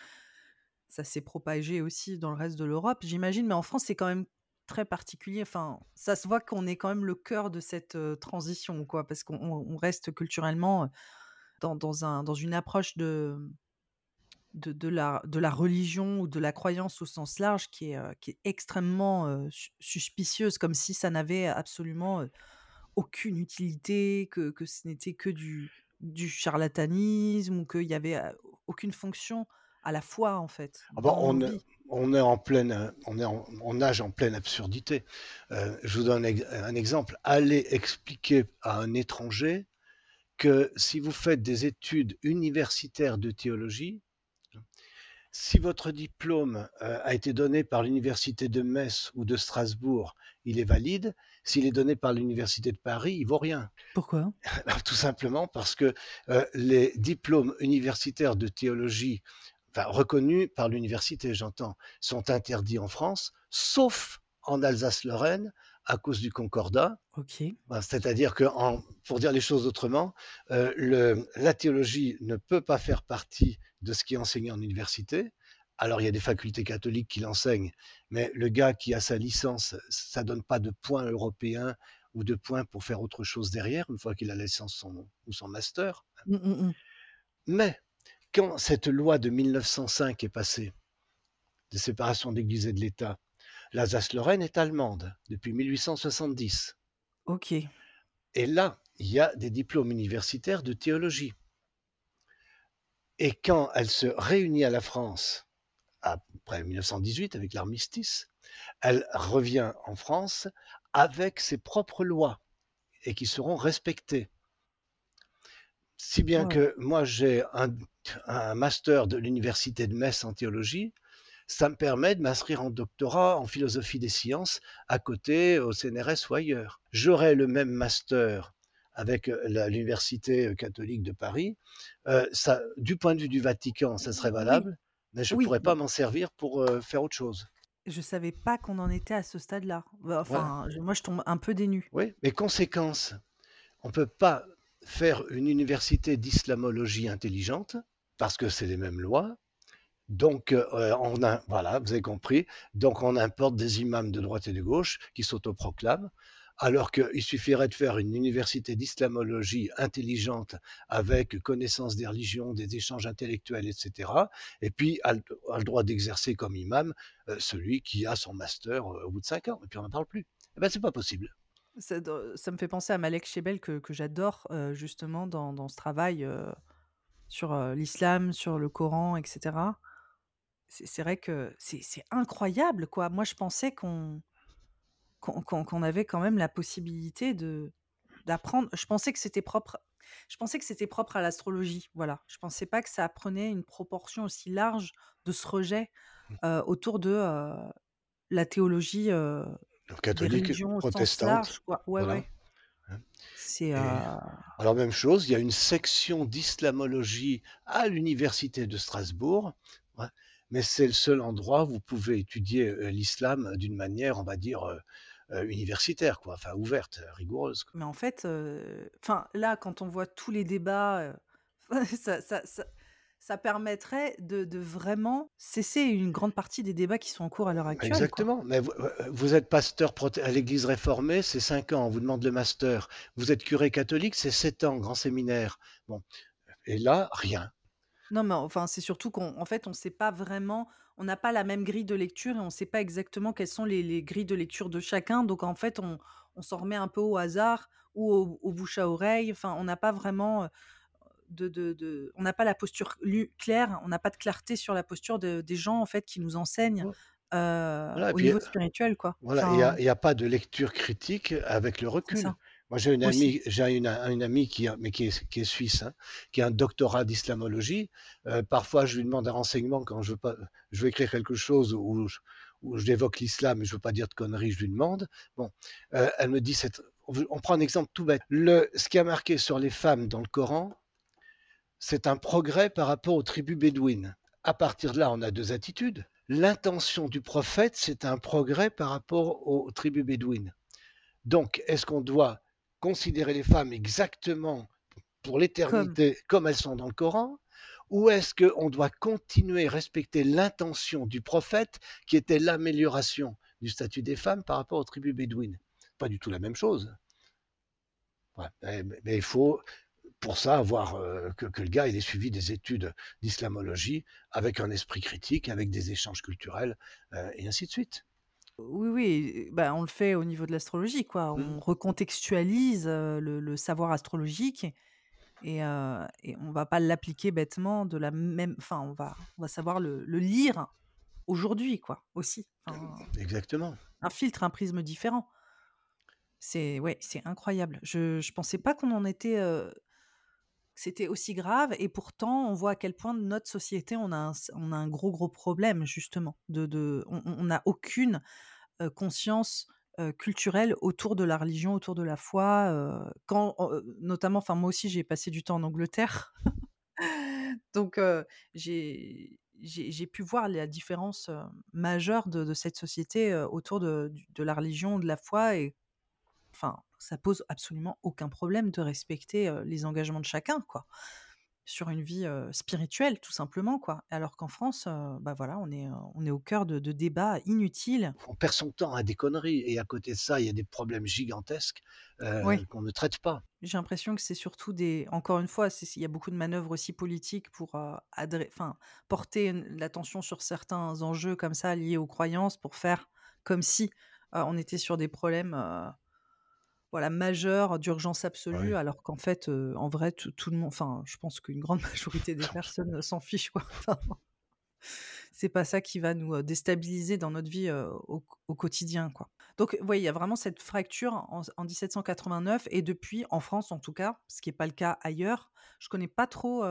ça s'est propagé aussi dans le reste de l'Europe, j'imagine. Mais en France, c'est quand même très particulier. Enfin, ça se voit qu'on est quand même le cœur de cette, transition, quoi, parce qu'on on on reste culturellement, dans dans un dans une approche de de de la de la religion ou de la croyance au sens large qui est, heu, qui est extrêmement, sus suspicieuse, comme si ça n'avait absolument, heu, aucune utilité, que que ce n'était que du du charlatanisme ou qu'il y avait, aucune fonction à la foi, en fait, Ah on est on est en pleine, on est en on nage en pleine absurdité. Je vous donne un exemple. Allez expliquer à un étranger que si vous faites des études universitaires de théologie, si votre diplôme, heu, a été donné par l'université de Metz ou de Strasbourg, il est valide. S'il est donné par l'université de Paris, il vaut rien. Pourquoi? Tout simplement parce que, heu, les diplômes universitaires de théologie, enfin reconnus par l'université, j'entends, sont interdits en France, sauf en Alsace-Lorraine à cause du concordat. OK. Bah, c'est-à-dire que en pour dire les choses autrement, le la théologie ne peut pas faire partie de ce qui est enseigné en université. Alors il y a des facultés catholiques qui l'enseignent, mais le gars qui a sa licence, ça donne pas de points européens ou de points pour faire autre chose derrière, une fois qu'il a la licence son ou son master. Mmh, mmh mh. Mais quand cette loi de 1905 est passée, de séparation d'Église et de l'État, l'Alsace-Lorraine est allemande depuis 1870. OK. Et là, il y a des diplômes universitaires de théologie. Et quand elle se réunit à la France, après 1918, avec l'armistice, elle revient en France avec ses propres lois et qui seront respectées. Si bien que moi, j'ai un, un master de l'université de Metz en théologie, ça me permet de m'inscrire en doctorat en philosophie des sciences à côté au CNRS ou ailleurs. J'aurai le même master avec l'université catholique de Paris. Euh, ça, du point de vue du Vatican, ça serait Oui, valable, mais je ne oui, pourrais pas m'en servir pour euh, faire autre chose. je savais pas qu'on en était à ce stade-là. Bah, enfin, moi, je tombe un peu nues. Oui, mais conséquence, on ne peut pas faire une université d'islamologie intelligente parce que c'est les mêmes lois. Donc, euh, on a, voilà, vous avez compris. Donc, on importe des imams de droite et de gauche qui s'autoproclament, alors qu'il suffirait de faire une université d'islamologie intelligente avec connaissance des religions, des échanges intellectuels, etc. Et puis, a, a le droit d'exercer comme imam euh, celui qui a son master euh, au bout de cinq ans. Et puis, on n'en parle plus. Eh ben, c'est pas possible. Ça me fait penser à Malek Chebel que j'adore, heu, justement dans ce travail, sur, l'islam, sur le Coran et cetera. C'est vrai que c'est incroyable, quoi. Moi, je pensais qu'on qu'on avait quand même la possibilité de d'apprendre je pensais que c'était propre je pensais que c'était propre à l'astrologie, voilà. Je pensais pas que ça prenait une proportion aussi large de ce rejet, heu, autour de, heu, la théologie, des Catholique, au sens protestante, large, quoi. Ouais, voilà. ouais. C'est, Et heu alors même chose, il y a une section d'islamologie à l'université de Strasbourg, ouais, mais c'est le seul endroit où vous pouvez étudier euh, l'islam d'une manière, on va dire, euh, euh, universitaire, quoi, enfin ouverte, rigoureuse. quoi. Mais en fait, heu, enfin, là, quand on voit tous les débats, ça ça ça ça permettrait de de vraiment cesser une grande partie des débats qui sont en cours à l'heure actuelle, quoi. Exactement, mais vous, êtes pasteur à l'église réformée, c'est 5 ans, on vous demande le master. Vous êtes curé catholique, c'est 7 ans, grand séminaire. Bon, et là, rien. Non, mais enfin, c'est surtout qu'en en fait, on sait pas vraiment on n'a pas la même grille de lecture et on sait pas exactement quelles sont les les grilles de lecture de chacun. Donc en fait, on on s'en remet un peu au hasard ou au au bouche à oreille. Enfin, on n'a pas vraiment, de de de on n'a pas la posture lu claire, on n'a pas de clarté sur la posture de des gens, en fait, qui nous enseignent, Voi heu, voilà au puis, niveau spirituel, quoi. voilà, il y Enfin a pas de lecture critique avec le recul. Moi, j'ai une amie j'ai une une amie qui a mais qui est qui est suisse, hein, qui a un doctorat d'islamologie. Heu, parfois, je lui demande un renseignement quand je veux pas je veux écrire quelque chose où je où j'évoque l'islam et je veux pas dire de conneries, je lui demande. Bon, heu, elle me dit cette on prend un exemple tout bête. Le ce qui a marqué sur les femmes dans le Coran, c'est un progrès par rapport aux tribus bédouines. À partir de là, on a 2 attitudes. L'intention du prophète, c'est un progrès par rapport aux tribus bédouines. Donc, est-ce qu'on doit considérer les femmes exactement pour l'éternité comme elles sont dans le Coran? Ou est-ce qu'on doit continuer, respecter l'intention du prophète qui était l'amélioration du statut des femmes par rapport aux tribus bédouines? Pas du tout la même chose. Ouais, mais il faut pour ça avoir, heu, que que le gars il ait suivi des études d'islamologie avec un esprit critique, avec des échanges culturels, heu, et ainsi de suite. Oui, oui, bah, on le fait au niveau de l'astrologie, quoi. Mmh. On recontextualise, le le savoir astrologique et heu et on va pas l'appliquer bêtement de la même enfin, on va on va savoir le le lire aujourd'hui, quoi, aussi. Enfin, Exactement. un filtre, un prisme différent. C'est ouais, c'est incroyable. Je je pensais pas qu'on en était, c'était aussi grave et pourtant on voit à quel point notre société, on a un on a un gros, gros problème justement de de on n'a aucune, conscience, culturelle autour de la religion, autour de la foi, quand, notamment enfin moi aussi j'ai passé du temps en Angleterre, donc j'ai j'ai pu voir la différence, majeure de de cette société, autour de de la religion, de la foi et Enfin, ça pose absolument aucun problème de respecter, les engagements de chacun, quoi. Sur une vie, spirituelle, tout simplement, quoi. Alors qu'en France, bah, voilà, on est, on est au cœur de de débats inutiles. On perd son temps à des conneries et à côté de ça, il y a des problèmes gigantesques, Oui, qu'on ne traite pas. j'ai l'impression que c'est surtout des encore une fois, il y a beaucoup de manœuvres aussi politiques pour, enfin, porter l'attention sur certains enjeux comme ça liés aux croyances pour faire comme si, on était sur des problèmes, Voilà, majeur, d'urgence absolue, Oui. alors qu'en fait, en vrai, tout tout le monde enfin, je pense qu'une grande majorité des personnes, s'en fichent, quoi. Enfin, c'est pas ça qui va nous, déstabiliser dans notre vie, au au quotidien, quoi. Donc, ouais, il y a vraiment cette fracture en en 1789 et depuis, en France en tout cas, ce qui est pas le cas ailleurs. Je connais pas trop,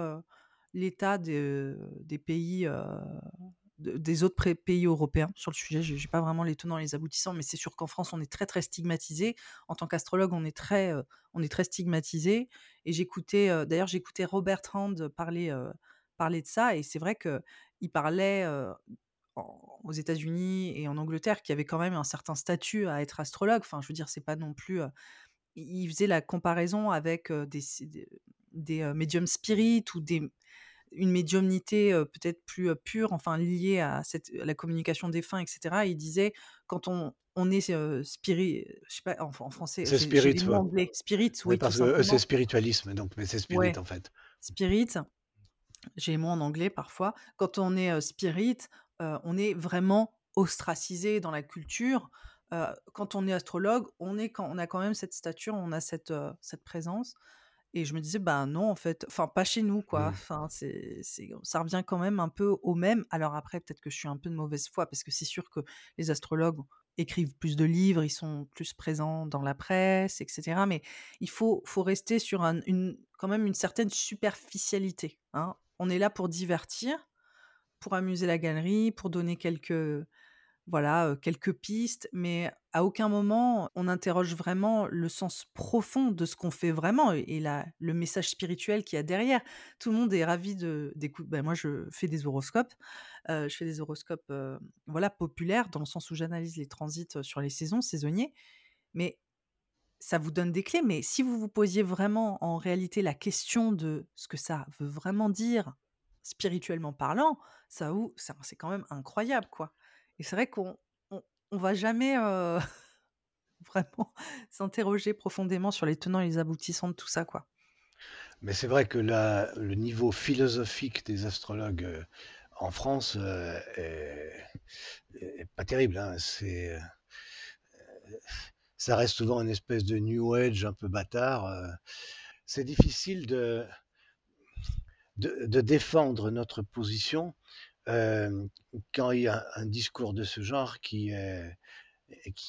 l'état de des pays, des autres pays européens sur le sujet. J'ai j'ai pas vraiment les tenants et les aboutissants, mais c'est sûr qu'en France, on est très, très stigmatisé. En tant qu'astrologue, on est très, heu, on est très stigmatisé et j'écoutais, heu, d'ailleurs, j'écoutais Robert Hand parler, heu, parler de ça et c'est vrai qu'il parlait, aux États-Unis et en Angleterre qu'il y avait quand même un certain statut à être astrologue. Enfin, je veux dire, c'est pas non plus, il faisait la comparaison avec, des des médiums spirites ou des une médiumnité, peut-être plus, pure, enfin liée à cette à la communication des défunts et cetera. Il disait: «Quand on on est, heu, spiri» je sais pas en en français, C'est spirit, ouais. anglais. Spirit, Oui, parce que c'est spiritualisme, donc mais c'est spirit, Ouais, en fait. spirit, j'ai les mots en anglais parfois. Quand on est, spirit, on est vraiment ostracisé dans la culture. Quand on est astrologue, on est quand on a quand même cette stature, on a cette, cette présence et je me disais: «Bah, non, en fait, enfin, pas chez nous, quoi». Mmh. Enfin, c'est c'est ça revient quand même un peu au même. Alors après, peut-être que je suis un peu de mauvaise foi parce que c'est sûr que les astrologues écrivent plus de livres, ils sont plus présents dans la presse et cetera, mais il faut faut rester sur un une quand même une certaine superficialité, hein. On est là pour divertir, pour amuser la galerie, pour donner quelques voilà, quelques pistes, mais à aucun moment on interroge vraiment le sens profond de ce qu'on fait vraiment et la le message spirituel qu'il y a derrière. Tout le monde est ravi de d'écoute bah, moi je fais des horoscopes, je fais des horoscopes, voilà, populaires dans le sens où j'analyse les transits, sur les saisons, saisonniers, mais ça vous donne des clés, mais si vous vous posiez vraiment en réalité la question de ce que ça veut vraiment dire spirituellement parlant, ça c'est quand même incroyable, quoi. C'est vrai qu'on on, on va jamais euh, vraiment s'interroger profondément sur les tenants et les aboutissants de tout ça, quoi. Mais c'est vrai que le niveau philosophique des astrologues euh, en France euh, est, pas terrible. hein. C'est, euh, ça reste souvent une espèce de New Age un peu bâtard. C'est difficile de, de défendre notre position quand il y a un discours de ce genre qui,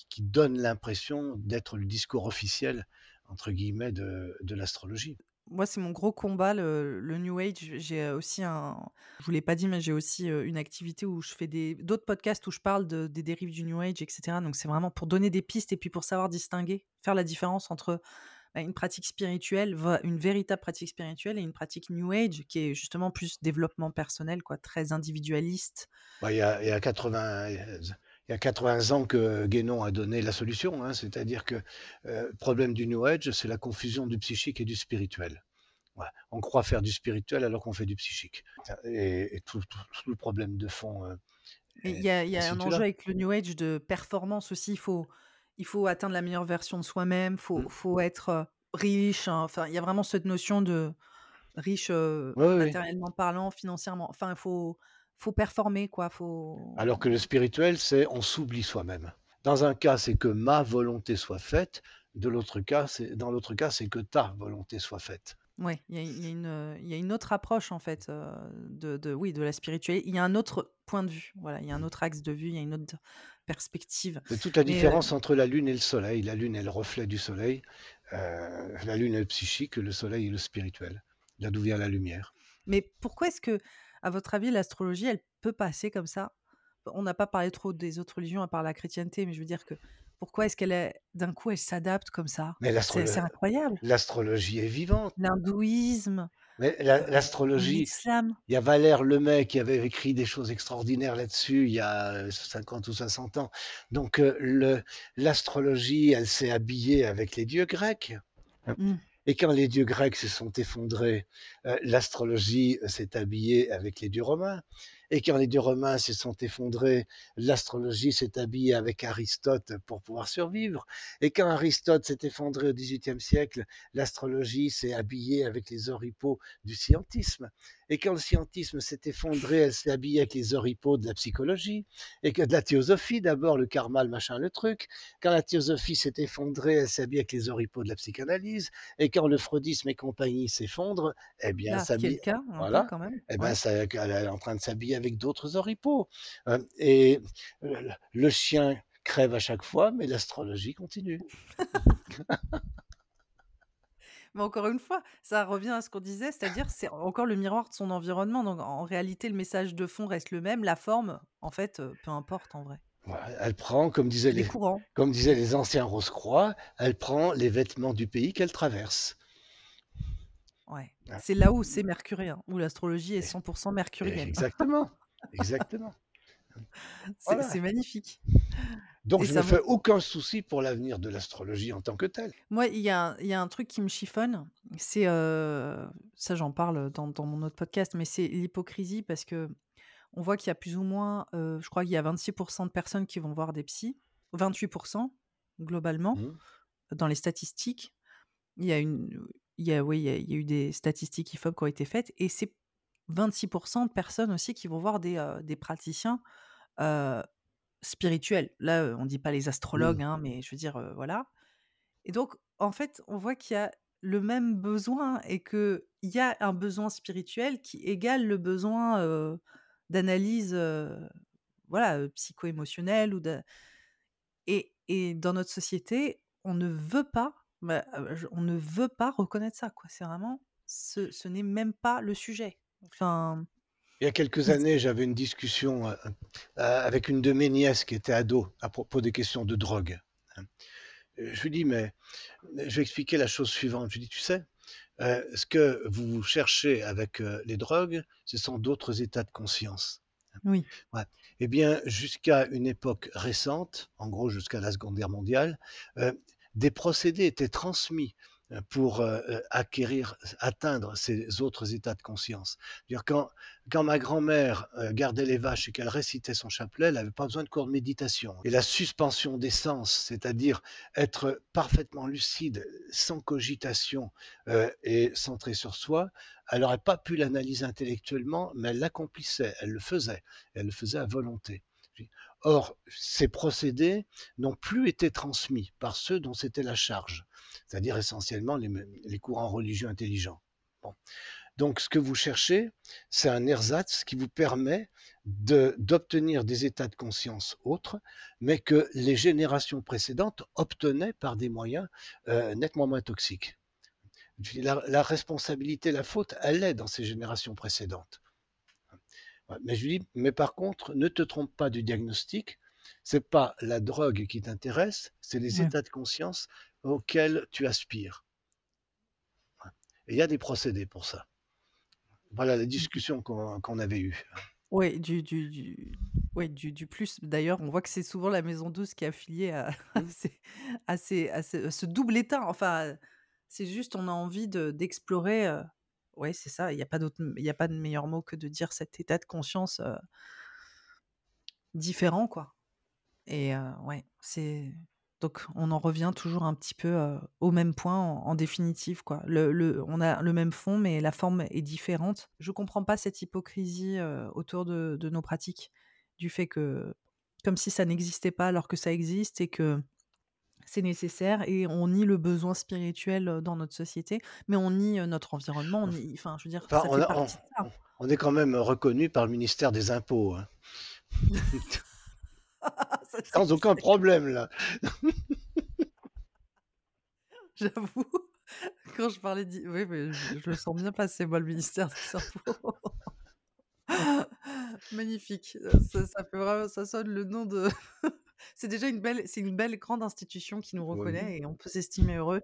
qui, donne l'impression d'être le discours officiel entre guillemets de, de l'astrologie. Moi, c'est mon gros combat, le, New Age. J'ai aussi un. Je vous l'ai pas dit, mais j'ai aussi une activité où je fais d'autres podcasts où je parle de- des dérives du New Age, etc. Donc, c'est vraiment pour donner des pistes et puis pour savoir distinguer, faire la différence entre une pratique spirituelle, une véritable pratique spirituelle et une pratique New Age qui est justement plus développement personnel, quoi, très individualiste. Bah, il y a, y a 80, il y a 80 ans que Guénon a donné la solution, hein, c'est-à-dire que euh, le problème du New Age, c'est la confusion du psychique et du spirituel. Ouais, On croit faire du spirituel alors qu'on fait du psychique. Et, et tout, tout- tout le problème de fond euh, il y a, y a un enjeu avec le New Age de performance aussi. Il faut, il faut atteindre la meilleure version de soi-même. Il faut, Mm. faut être riche. hein. Enfin, il y a vraiment cette notion de riche euh, Oui, oui, oui. matériellement parlant, financièrement. Enfin, il faut, faut performer, quoi. Faut... Alors que le spirituel, c'est on s'oublie soi-même. Dans un cas, c'est que ma volonté soit faite. De l'autre cas, c'est dans l'autre cas, c'est que ta volonté soit faite. Ouais, il y a, il y a une, il y a une autre approche, en fait, euh, de, de, oui, de la spiritualité. Il y a un autre point de vue. Voilà, il y a un autre axe de vue, il y a une autre perspective. C'est toute la Mais euh, différence entre la Lune et le Soleil. La Lune est le reflet du Soleil. Euh, la Lune est le psychique, le Soleil est le spirituel. Là d'où vient la lumière. Mais pourquoi est-ce que, à votre avis, l'astrologie, elle peut passer comme ça? On n'a pas parlé trop des autres religions à part la chrétienté, mais je veux dire que pourquoi est-ce qu'elle est d'un coup elle s'adapte comme ça? Mais C'est incroyable. l'astrologie est vivante. L'hindouisme, euh, l'astrologie, l'islam. il y a Valère Lemay qui avait écrit des choses extraordinaires là-dessus il y a euh, 50 ou 60 ans. Donc euh, l'astrologie, elle s'est habillée avec les dieux grecs. Mm. Et quand les dieux grecs se sont effondrés, euh, l'astrologie s'est habillée avec les dieux romains. Et quand les dieux romains se sont effondrés, l'astrologie s'est habillée avec Aristote pour pouvoir survivre. Et quand Aristote s'est effondré au XVIIIe siècle, l'astrologie s'est habillée avec les oripeaux du scientisme. Et quand le scientisme s'est effondré, elle s'est habillée avec les oripeaux de la psychologie et que de la théosophie, d'abord le karma, le machin, le truc. Quand la théosophie s'est effondrée, elle s'est habillée avec les oripeaux de la psychanalyse. Et quand le freudisme et compagnie s'effondrent, eh bien, un voilà. peu quand même. Eh ben, Ouais. ça, elle est en train de s'habiller avec d'autres oripeaux. Euh, et le, chien crève à chaque fois, mais l'astrologie continue. Mais encore une fois, ça revient à ce qu'on disait, c'est-à-dire c'est encore le miroir de son environnement. Donc en réalité, le message de fond reste le même, la forme, en fait, euh, peu importe en vrai. Elle prend, comme disaient Les les, courants. comme disaient les anciens Rose-Croix, elle prend les vêtements du pays qu'elle traverse. Ouais. Hein. C'est là où c'est mercurien, où l'astrologie est Et- 100% et mercurienne. exactement, exactement. C'est Voilà. magnifique. Donc Et je ne fais aucun souci pour l'avenir de l'astrologie en tant que telle. Moi, il y a, un- il y a un truc qui me chiffonne, c'est euh, ça, j'en parle dans, dans mon autre podcast, mais c'est l'hypocrisie parce que on voit qu'il y a plus ou moins, euh, je crois qu'il y a 26% de personnes qui vont voir des psys, 28% globalement Mhm. dans les statistiques. Il y a une, il y a, oui, il y a, il y a eu des statistiques IFOP qui ont été faites et c'est 26% de personnes aussi qui vont voir des, euh, des praticiens euh, spirituels. Là, on dit pas les astrologues, hein, mais je veux dire, euh, voilà. Et donc, en fait, on voit qu'il y a le même besoin et qu'il y a un besoin spirituel qui égale le besoin d'analyse voilà, psycho-émotionnelle. Ou de... et, et dans notre société, on ne veut pas, bah, euh, je- on ne veut pas reconnaître ça. quoi. C'est vraiment, ce, ce n'est même pas le sujet. Enfin, Il y a quelques années, j'avais une discussion euh, euh, avec une de mes nièces qui était ado à propos des questions de drogue. hein. Euh, Je lui dis, mais je vais expliquer la chose suivante. Je lui dis, tu sais, euh, ce que vous cherchez avec euh, les drogues, ce sont d'autres états de conscience. oui. Ouais. Eh bien, jusqu'à une époque récente, en gros jusqu'à la Seconde Guerre mondiale, des procédés étaient transmis pour euh, euh, acquérir, atteindre ces autres états de conscience. Quand, ma grand-mère euh, gardait les vaches et qu'elle récitait son chapelet, elle n'avait pas besoin de cours de méditation. Et la suspension des sens, c'est-à-dire être parfaitement lucide, sans cogitation et centré sur soi, elle n'aurait pas pu l'analyser intellectuellement, mais elle l'accomplissait, elle le faisait, elle le faisait à volonté. Or, ces procédés n'ont plus été transmis par ceux dont c'était la charge, c'est-à-dire essentiellement les, courants religieux intelligents. Donc, ce que vous cherchez, c'est un ersatz qui vous permet d'obtenir des états de conscience autres, mais que les générations précédentes obtenaient par des moyens euh, nettement moins toxiques. La, la, responsabilité, la faute, elle est dans ces générations précédentes. Mais je lui dis, mais par contre, ne te trompe pas du diagnostic. C'est pas la drogue qui t'intéresse, c'est les états de conscience auxquels tu aspires. Et il y a des procédés pour ça. Voilà la discussion qu'on avait eue. Oui, du, du, du, ouais, du, du plus. D'ailleurs, on voit que c'est souvent la maison douce qui est affiliée à, à, ce, double état. Enfin, c'est juste, on a envie d'explorer. Euh, ouais, c'est ça. Il n'y a pas a pas de meilleur mot que de dire cet état de conscience différent, quoi. Et ouais, c'est donc on en revient toujours un petit peu au même point en, définitive, quoi. Le, le, on a le même fond, mais la forme est différente. Je comprends pas cette hypocrisie autour de, de nos pratiques, du fait que comme si ça n'existait pas alors que ça existe et que c'est nécessaire et on nie le besoin spirituel dans notre société, mais on nie notre environnement. On enfin, je veux dire, ça on, fait partie de ça. on, est quand même reconnu par le ministère des Impôts. Hein. Sans aucun problème, là. J'avoue, quand je parlais de... Oui, mais je, je, le sens bien passer, moi, le ministère des Impôts. Magnifique. Ça, ça, fait vraiment, ça sonne le nom de c'est déjà une belle, c'est une belle grande institution qui nous reconnaît et on peut s'estimer heureux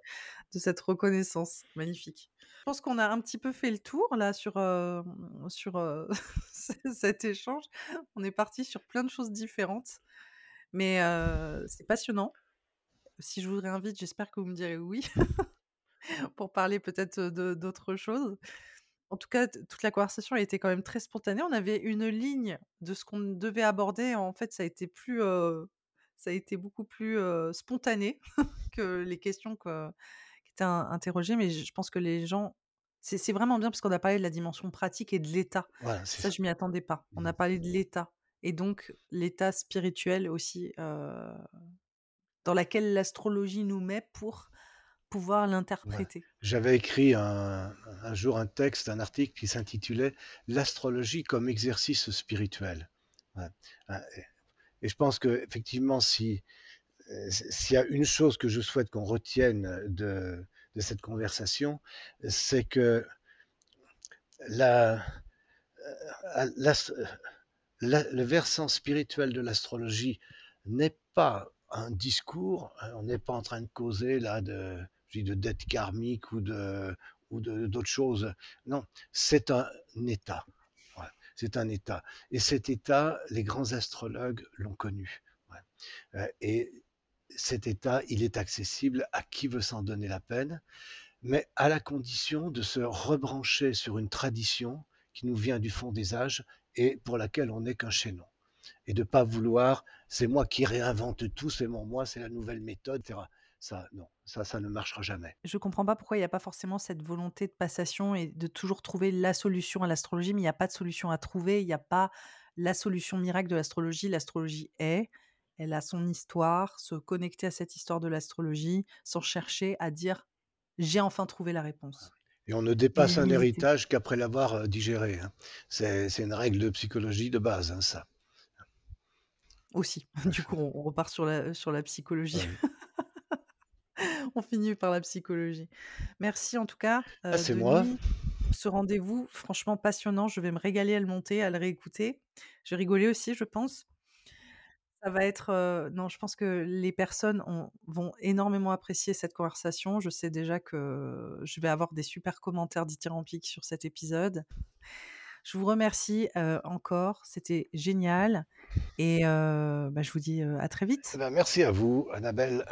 de cette reconnaissance. Magnifique. Je pense qu'on a un petit peu fait le tour là sur, euh, sur euh, cet échange. On est parti sur plein de choses différentes, mais euh, c'est passionnant. Si je vous réinvite, j'espère que vous me direz oui pour parler peut-être d'autres choses. En tout cas, toute la conversation a été quand même très spontanée. On avait une ligne de ce qu'on devait aborder. En fait, ça a été plus ça a été beaucoup plus spontané que les questions qui étaient interrogées. Mais je pense que les gens. C'est vraiment bien parce qu'on a parlé de la dimension pratique et de l'état. ça, je m'y attendais pas. On a mmh. parlé de l'état. Et donc, l'état spirituel aussi, dans laquelle l'astrologie nous met pour pouvoir l'interpréter. J'avais écrit un, jour un texte, un article qui s'intitulait L'astrologie comme exercice spirituel. Et je pense que effectivement, si euh, s'il y a une chose que je souhaite qu'on retienne de, de, cette conversation, c'est que la, euh, la, le versant spirituel de l'astrologie n'est pas un discours, hein, on n'est pas en train de causer là de, de dette karmique ou de ou d'autres choses. Non, c'est un état c'est un état. Et cet état, les grands astrologues l'ont connu. Euh, et cet état, il est accessible à qui veut s'en donner la peine, mais à la condition de se rebrancher sur une tradition qui nous vient du fond des âges et pour laquelle on n'est qu'un chaînon. Et de pas vouloir, c'est moi qui réinvente tout, c'est mon moi, c'est la nouvelle méthode, etc. Ça, non, ça, ça ne marchera jamais. Je comprends pas pourquoi il n'y a pas forcément cette volonté de passation et de toujours trouver la solution à l'astrologie, mais il n'y a pas de solution à trouver, il n'y a pas la solution miracle de l'astrologie. L'astrologie est, elle a son histoire, se connecter à cette histoire de l'astrologie sans chercher à dire j'ai enfin trouvé la réponse. Et on ne dépasse un héritage qu'après l'avoir euh, digéré. Hein. C'est une règle de psychologie de base, hein, ça. Aussi. Du coup, on repart sur la, sur la psychologie. On finit par la psychologie. Merci en tout cas. Ah, c'est moi. Ce rendez-vous, franchement passionnant. Je vais me régaler à le monter, à le réécouter. Je vais rigoler aussi, je pense. Ça va être. non, je pense que les personnes vont énormément apprécier cette conversation. Je sais déjà que je vais avoir des super commentaires dithyrambiques sur cet épisode. Je vous remercie encore. C'était génial. Et bah, je vous dis à très vite. Eh ben, merci à vous, Annabelle.